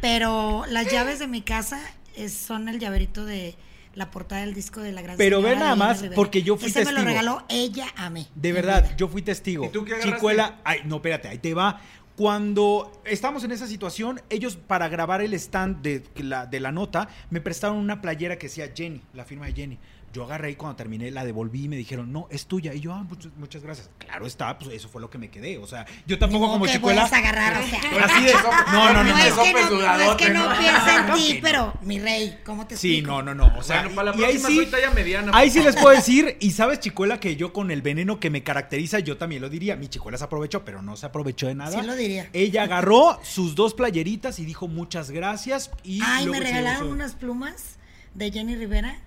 S1: pero las llaves de mi casa es- son el llaverito de la portada del disco de la gran
S2: Pero ve nada más,
S1: Rivera.
S2: porque yo fui
S1: Ese me lo
S2: testigo.
S1: regaló ella a mí.
S2: De verdad, yo fui testigo.
S4: ¿Y tú qué?
S2: Chicuela, ay, no, espérate, ahí te va. Cuando estamos en esa situación, ellos para grabar el stand de la, de la nota me prestaron una playera que decía Jenny, la firma de Jenny. Yo agarré y cuando terminé la devolví y me dijeron, no, es tuya. Y yo, ah, muchas, muchas gracias. Claro está, pues eso fue lo que me quedé. O sea, yo tampoco
S1: No,
S2: como
S1: que
S2: chicuela.
S1: puedes agarrar, o sea.
S2: Así de, no, no, no,
S1: No,
S2: no.
S1: es que no, no es que no
S4: ¿no?
S1: piensa en ti, pero mi rey, ¿cómo te
S2: Sí,
S1: explico?
S2: no, no, no. O sea,
S4: Bueno, para la
S2: y ahí
S4: próxima
S2: sí,
S4: soy talla mediana.
S2: Ahí sí les puedo decir, y sabes, Chicuela, que yo con el veneno que me caracteriza, yo también lo diría. Mi Chicuela se aprovechó, pero no se aprovechó de nada.
S1: Sí lo diría.
S2: Ella agarró sus dos playeritas y dijo muchas gracias. Y
S1: Ay,
S2: luego
S1: me regalaron unas plumas de Jenny Rivera,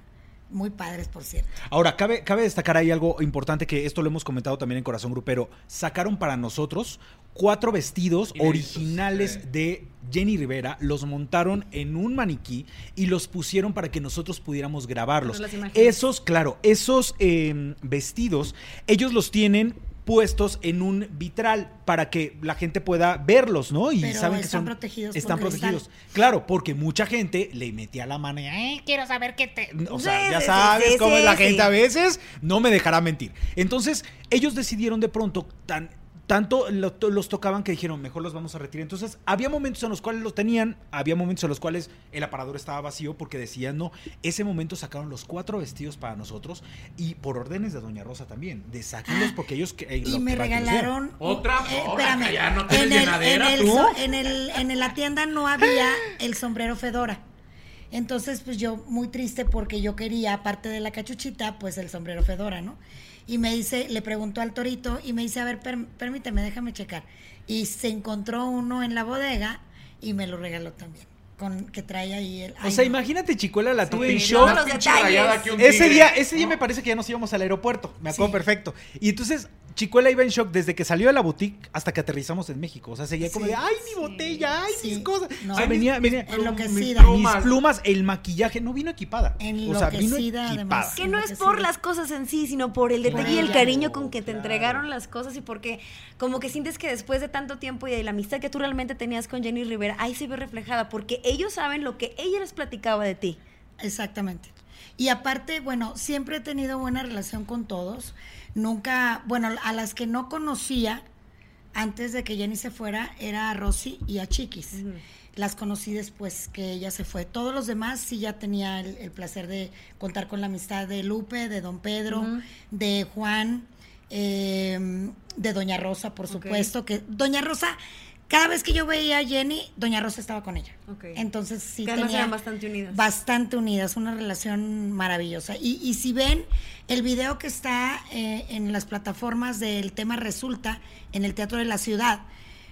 S1: muy padres, por cierto.
S2: Ahora, cabe, cabe destacar ahí algo importante que esto lo hemos comentado también en Corazón Grupero. Sacaron para nosotros cuatro vestidos
S4: Inéditos,
S2: originales
S4: eh.
S2: de Jenny Rivera, los montaron en un maniquí y los pusieron para que nosotros pudiéramos grabarlos.
S3: Imágenes.
S2: Esos, claro, esos eh, vestidos, ellos los tienen puestos en un vitral para que la gente pueda verlos, ¿no? Y
S1: Pero
S2: saben que
S1: están
S2: son
S1: protegidos
S2: están
S1: cristal.
S2: protegidos. Claro, porque mucha gente le metía la mano y "Ay, quiero saber qué te, o sea,
S3: Sí,
S2: ya sabes
S3: sí,
S2: cómo es la gente a veces, no me dejará mentir. Entonces, ellos decidieron de pronto tan tanto lo- to- los tocaban que dijeron, mejor los vamos a retirar. Entonces, había momentos en los cuales los tenían, había momentos en los cuales el aparador estaba vacío porque decían, no, ese momento sacaron los cuatro vestidos para nosotros y por órdenes de Doña Rosa también, de sáquenlos porque ellos... que- eh,
S1: Y me regalaron.
S4: Otra,
S1: eh,
S4: ahora,
S1: espérame.
S4: ya no tienes
S1: en, el,
S4: llenadera,
S1: en, el,
S4: ¿tú?
S1: so- en, el- en la tienda no había el sombrero Fedora. Entonces, pues yo muy triste porque yo quería, aparte de la cachuchita, pues el sombrero Fedora, ¿no? Y me dice, le preguntó al torito y me dice, a ver, per- permíteme, déjame checar. Y se encontró uno en la bodega y me lo regaló también. con, que trae ahí el.
S2: O
S1: ay,
S2: sea,
S1: no.
S2: imagínate, Chicuela, la tuve en
S3: Sí,
S4: que un
S2: Ese día, ese día
S4: No.
S2: me parece que ya nos íbamos al aeropuerto. Me acuerdo
S1: Sí.
S2: perfecto. Y entonces, Chicuela iba en shock desde que salió de la boutique hasta que aterrizamos en México. O sea, seguía como de, ay, mi botella, ay,
S1: Sí.
S2: mis cosas.
S1: No.
S2: O sea, venía, venía.
S1: Enloquecida.
S2: Mis
S4: plumas.
S2: plumas, el maquillaje, no vino equipada. O sea, vino
S1: Enloquecida,
S2: equipada.
S1: además.
S3: Que no es por las cosas en sí, sino por el detalle y el cariño con que te
S2: Claro.
S3: entregaron las cosas y porque como que sientes que después de tanto tiempo y de la amistad que tú realmente tenías con Jenny Rivera, ahí se ve reflejada porque ellos saben lo que ella les platicaba de ti.
S1: Exactamente. Y aparte, bueno, siempre he tenido buena relación con todos. Nunca, bueno, a las que no conocía antes de que Jenny se fuera era a Rosy y a Chiquis. Las conocí después que ella se fue. Todos los demás sí ya tenía el, el placer de contar con la amistad de Lupe, de Don Pedro, de Juan, eh, de Doña Rosa, por supuesto. Que Doña Rosa, cada vez que yo veía a Jenny, Doña Rosa estaba con ella. Entonces sí
S3: Que
S1: tenía
S3: eran bastante unidas.
S1: Bastante unidas, una relación maravillosa. Y, y si ven el video que está eh, en las plataformas del tema Resulta, en el Teatro de la Ciudad,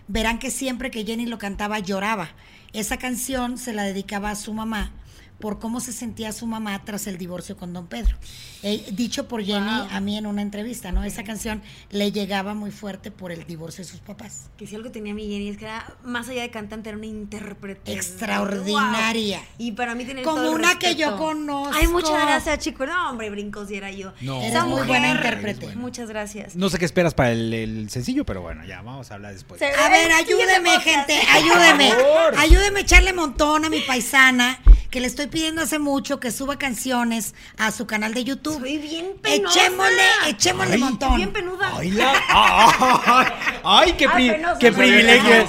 S1: verán que siempre que Jenny lo cantaba lloraba. Esa canción se la dedicaba a su mamá por cómo se sentía su mamá tras el divorcio con don Pedro. Eh, dicho por Jenny
S3: Wow.
S1: a mí en una entrevista, ¿no? Esa canción le llegaba muy fuerte por el divorcio de sus papás.
S3: Que si algo tenía mi Jenny es que era, más allá de cantante, era una intérprete.
S1: Extraordinaria.
S3: Wow. Y para mí tiene
S1: Como
S3: todo
S1: una que yo conozco.
S3: Ay, muchas gracias, chico. No, hombre, brincos y era yo.
S2: No.
S3: Esa
S1: muy
S3: mujer-
S1: buena intérprete.
S3: Muchas gracias.
S2: No sé qué esperas para el, el sencillo, pero bueno, ya vamos a hablar después.
S3: Se-
S1: A ver, ayúdeme, gente, ayúdeme.
S2: Por favor.
S1: Ayúdeme a echarle montón a mi paisana, que le estoy pidiendo hace mucho que suba canciones a su canal de YouTube.
S3: Soy bien penosa.
S1: Echémosle, echémosle
S2: Ay,
S1: montón.
S3: Bien penuda.
S2: Ay, la- ay, ay, qué, pri-
S3: penosa,
S2: qué privilegio,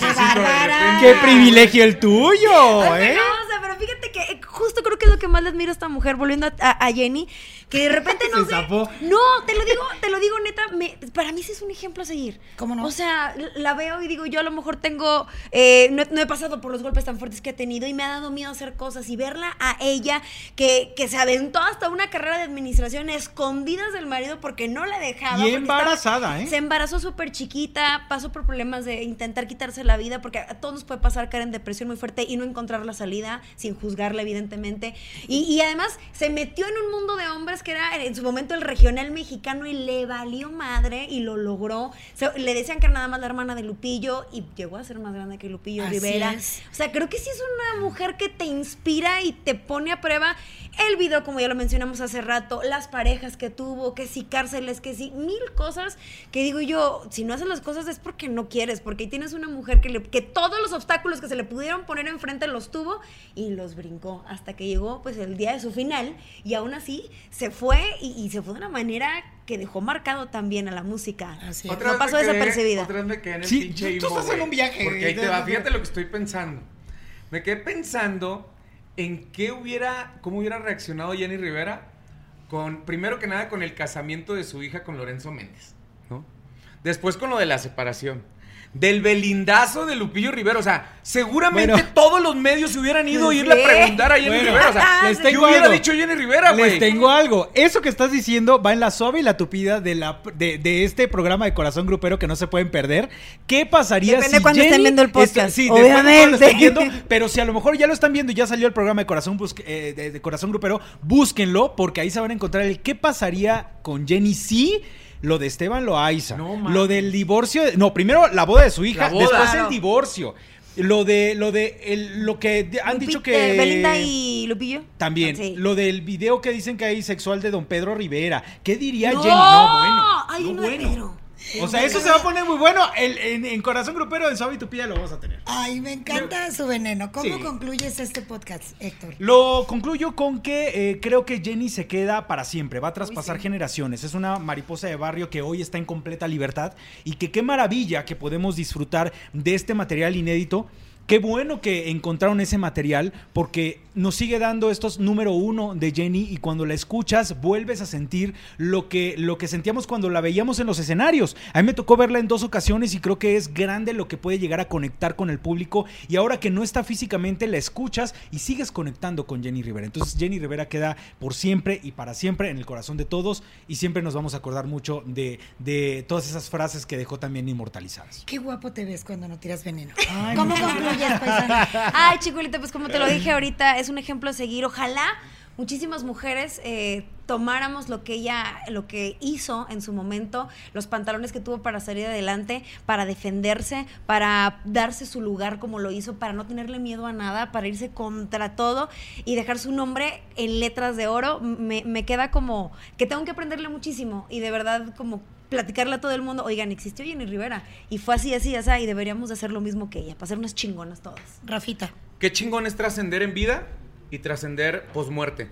S1: qué
S2: privilegio el tuyo,
S3: Ay,
S2: ¿eh?
S3: penosa, pero fíjate que eh, justo creo que es lo que más le admiro a esta mujer, volviendo a, a- a Jenny, que de repente no
S2: Se
S3: sé. No, te lo digo, te lo digo neta, me- para mí sí es un ejemplo a seguir.
S1: ¿Cómo no?
S3: O sea, la veo y digo, yo a lo mejor tengo, eh, no, he- no he pasado por los golpes tan fuertes que ha tenido y me ha dado miedo hacer cosas y verla a ella que, que se aventó hasta una carrera de administración escondidas del marido porque no la dejaba.
S2: Y embarazada,
S3: estaba-
S2: ¿eh?
S3: Se embarazó súper chiquita, pasó por problemas de intentar quitarse la vida, porque a todos nos puede pasar caer en depresión muy fuerte y no encontrar la salida, sin juzgarla, evidentemente. Y, y además se metió en un mundo de hombres que era en su momento el regional mexicano y le valió madre y lo logró. Le decían que era nada más la hermana de Lupillo y llegó a ser más grande que Lupillo
S1: Así
S3: Rivera.
S1: es.
S3: O sea, creo que sí es una mujer que te inspira y te pone a prueba el video, como ya lo mencionamos hace rato, las parejas que tuvo, que si cárceles, que si mil cosas que digo yo, si no haces las cosas es porque no quieres, porque ahí tienes una mujer que, le- que todos los obstáculos que se le pudieron poner enfrente los tuvo y los brincó hasta que llegó pues el día de su final y aún así se fue y, y se fue de una manera que dejó marcado también a la música.
S1: Así es.
S3: Otra- No pasó
S4: quedé-
S3: desapercibida.
S4: Otra vez me quedé en el
S2: Sí,
S4: pinche
S2: tú- estás en un viaje.
S4: Porque ahí te va, fíjate lo que estoy pensando. Me quedé pensando en qué hubiera, cómo hubiera reaccionado Jenny Rivera con, primero que nada, con el casamiento de su hija con Lorenzo Méndez, ¿no? Después con lo de la separación. Del belindazo de Lupillo Rivera. O sea, seguramente
S2: Bueno.
S4: todos los medios se hubieran ido a irle a preguntar a Jenny
S2: Bueno,
S4: Rivera. O sea,
S2: les
S4: ¿qué hubiera
S2: algo.
S4: dicho Jenny Rivera, güey?
S2: Les tengo algo. Eso que estás diciendo va en la suave y la tupida de, la, de, de este programa de Corazón Grupero que no se pueden perder. ¿Qué pasaría
S3: Depende
S2: si
S3: cuando estén
S2: Jenny
S3: viendo el podcast,
S2: está- sí, lo
S3: obviamente.
S2: estén viendo, pero si a lo mejor ya lo están viendo y ya salió el programa de Corazón, busque- eh, de, de Corazón Grupero, búsquenlo porque ahí se van a encontrar el qué pasaría con Jenny si lo de Esteban Loaiza,
S4: No, mames.
S2: lo del divorcio, de- no, primero la boda de su hija,
S4: boda.
S2: después
S3: Claro.
S2: el divorcio. Lo de lo de el- lo que han
S3: Lupi-
S2: dicho que
S3: eh, Belinda y Lupillo.
S2: también,
S3: Sí.
S2: lo del video que dicen que hay sexual de don Pedro Rivera. ¿Qué diría
S3: No,
S2: Jenny? No, bueno.
S3: ay,
S2: no,
S3: no,
S2: bueno.
S3: Pedro.
S2: O sea, eso se va a poner muy bueno. El- en, en Corazón Grupero, en Suave y Tupida lo vamos a tener.
S1: Ay, me encanta su veneno. ¿Cómo
S2: Sí.
S1: concluyes este podcast, Héctor?
S2: Lo concluyo con que eh, creo que Jenny se queda para siempre, va a traspasar
S3: sí.
S2: generaciones. Es una mariposa de barrio que hoy está en completa libertad y que qué maravilla que podemos disfrutar de este material inédito. Qué bueno que encontraron ese material porque nos sigue dando estos número uno de Jenny y cuando la escuchas vuelves a sentir lo que, lo que sentíamos cuando la veíamos en los escenarios. A mí me tocó verla en dos ocasiones y creo que es grande lo que puede llegar a conectar con el público y ahora que no está físicamente la escuchas y sigues conectando con Jenny Rivera. Entonces Jenny Rivera queda por siempre y para siempre en el corazón de todos y siempre nos vamos a acordar mucho de, de todas esas frases que dejó también inmortalizadas.
S1: Qué guapo te ves cuando no tiras veneno.
S2: Ay,
S1: ¿Cómo
S3: Ay, chiculita, pues como te lo dije ahorita, es un ejemplo a seguir. Ojalá muchísimas mujeres eh, tomáramos lo que ella, lo que hizo en su momento, los pantalones que tuvo para salir adelante, para defenderse, para darse su lugar como lo hizo, para no tenerle miedo a nada, para irse contra todo y dejar su nombre en letras de oro, me queda como que tengo que aprenderle muchísimo y de verdad como platicarle a todo el mundo, oigan, existió Jenny Rivera y fue así, así, así, y deberíamos de hacer lo mismo que ella, para ser unas chingonas todas.
S1: Rafita.
S4: Qué chingón es trascender en vida y trascender posmuerte.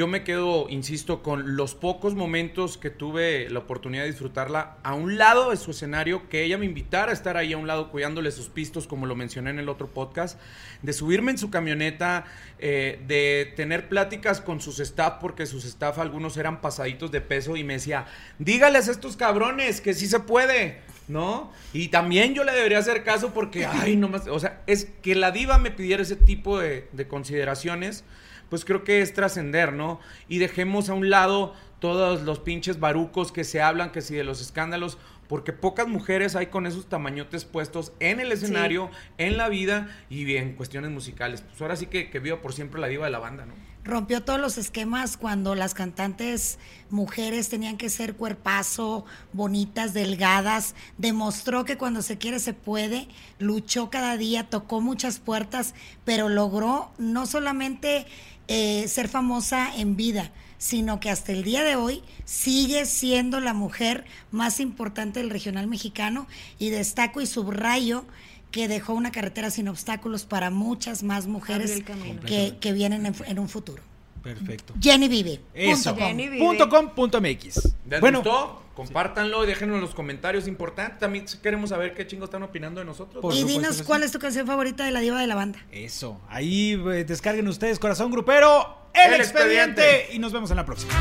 S4: Yo me quedo, insisto, con los pocos momentos que tuve la oportunidad de disfrutarla a un lado de su escenario, que ella me invitara a estar ahí a un lado cuidándole sus pistos, como lo mencioné en el otro podcast, de subirme en su camioneta, eh, de tener pláticas con sus staff, porque sus staff algunos eran pasaditos de peso y me decía, dígales a estos cabrones que sí se puede. ¿no? Y también yo le debería hacer caso porque, ay, no más, o sea, es que la diva me pidiera ese tipo de, de consideraciones, pues creo que es trascender, ¿no? Y dejemos a un lado todos los pinches barucos que se hablan, que si de los escándalos, porque pocas mujeres hay con esos tamañotes puestos en el escenario, en la vida y en cuestiones musicales. Pues ahora sí que, que viva por siempre la diva de la banda, ¿no?
S1: rompió todos los esquemas cuando las cantantes mujeres tenían que ser cuerpazo, bonitas, delgadas, demostró que cuando se quiere se puede, luchó cada día, tocó muchas puertas, pero logró no solamente eh, ser famosa en vida, sino que hasta el día de hoy sigue siendo la mujer más importante del regional mexicano y destaco y subrayo que dejó una carretera sin obstáculos para muchas más mujeres que, que vienen en, en un futuro.
S2: Perfecto.
S1: Jenny vive.
S2: Eso.
S1: punto com.
S3: Jenny vive.
S2: Punto com, punto MX.
S4: ¿Les
S2: Bueno,
S4: gustó? Compártanlo y déjenlo en los comentarios. Importante, también queremos saber qué chingos están opinando de nosotros.
S2: Por
S1: y
S2: supuesto
S1: dinos cuál es tu canción favorita de la diva de la banda.
S2: eso. Ahí eh, descarguen ustedes Corazón Grupero, El,
S4: El
S2: expediente.
S4: Expediente.
S2: Y nos vemos en la próxima.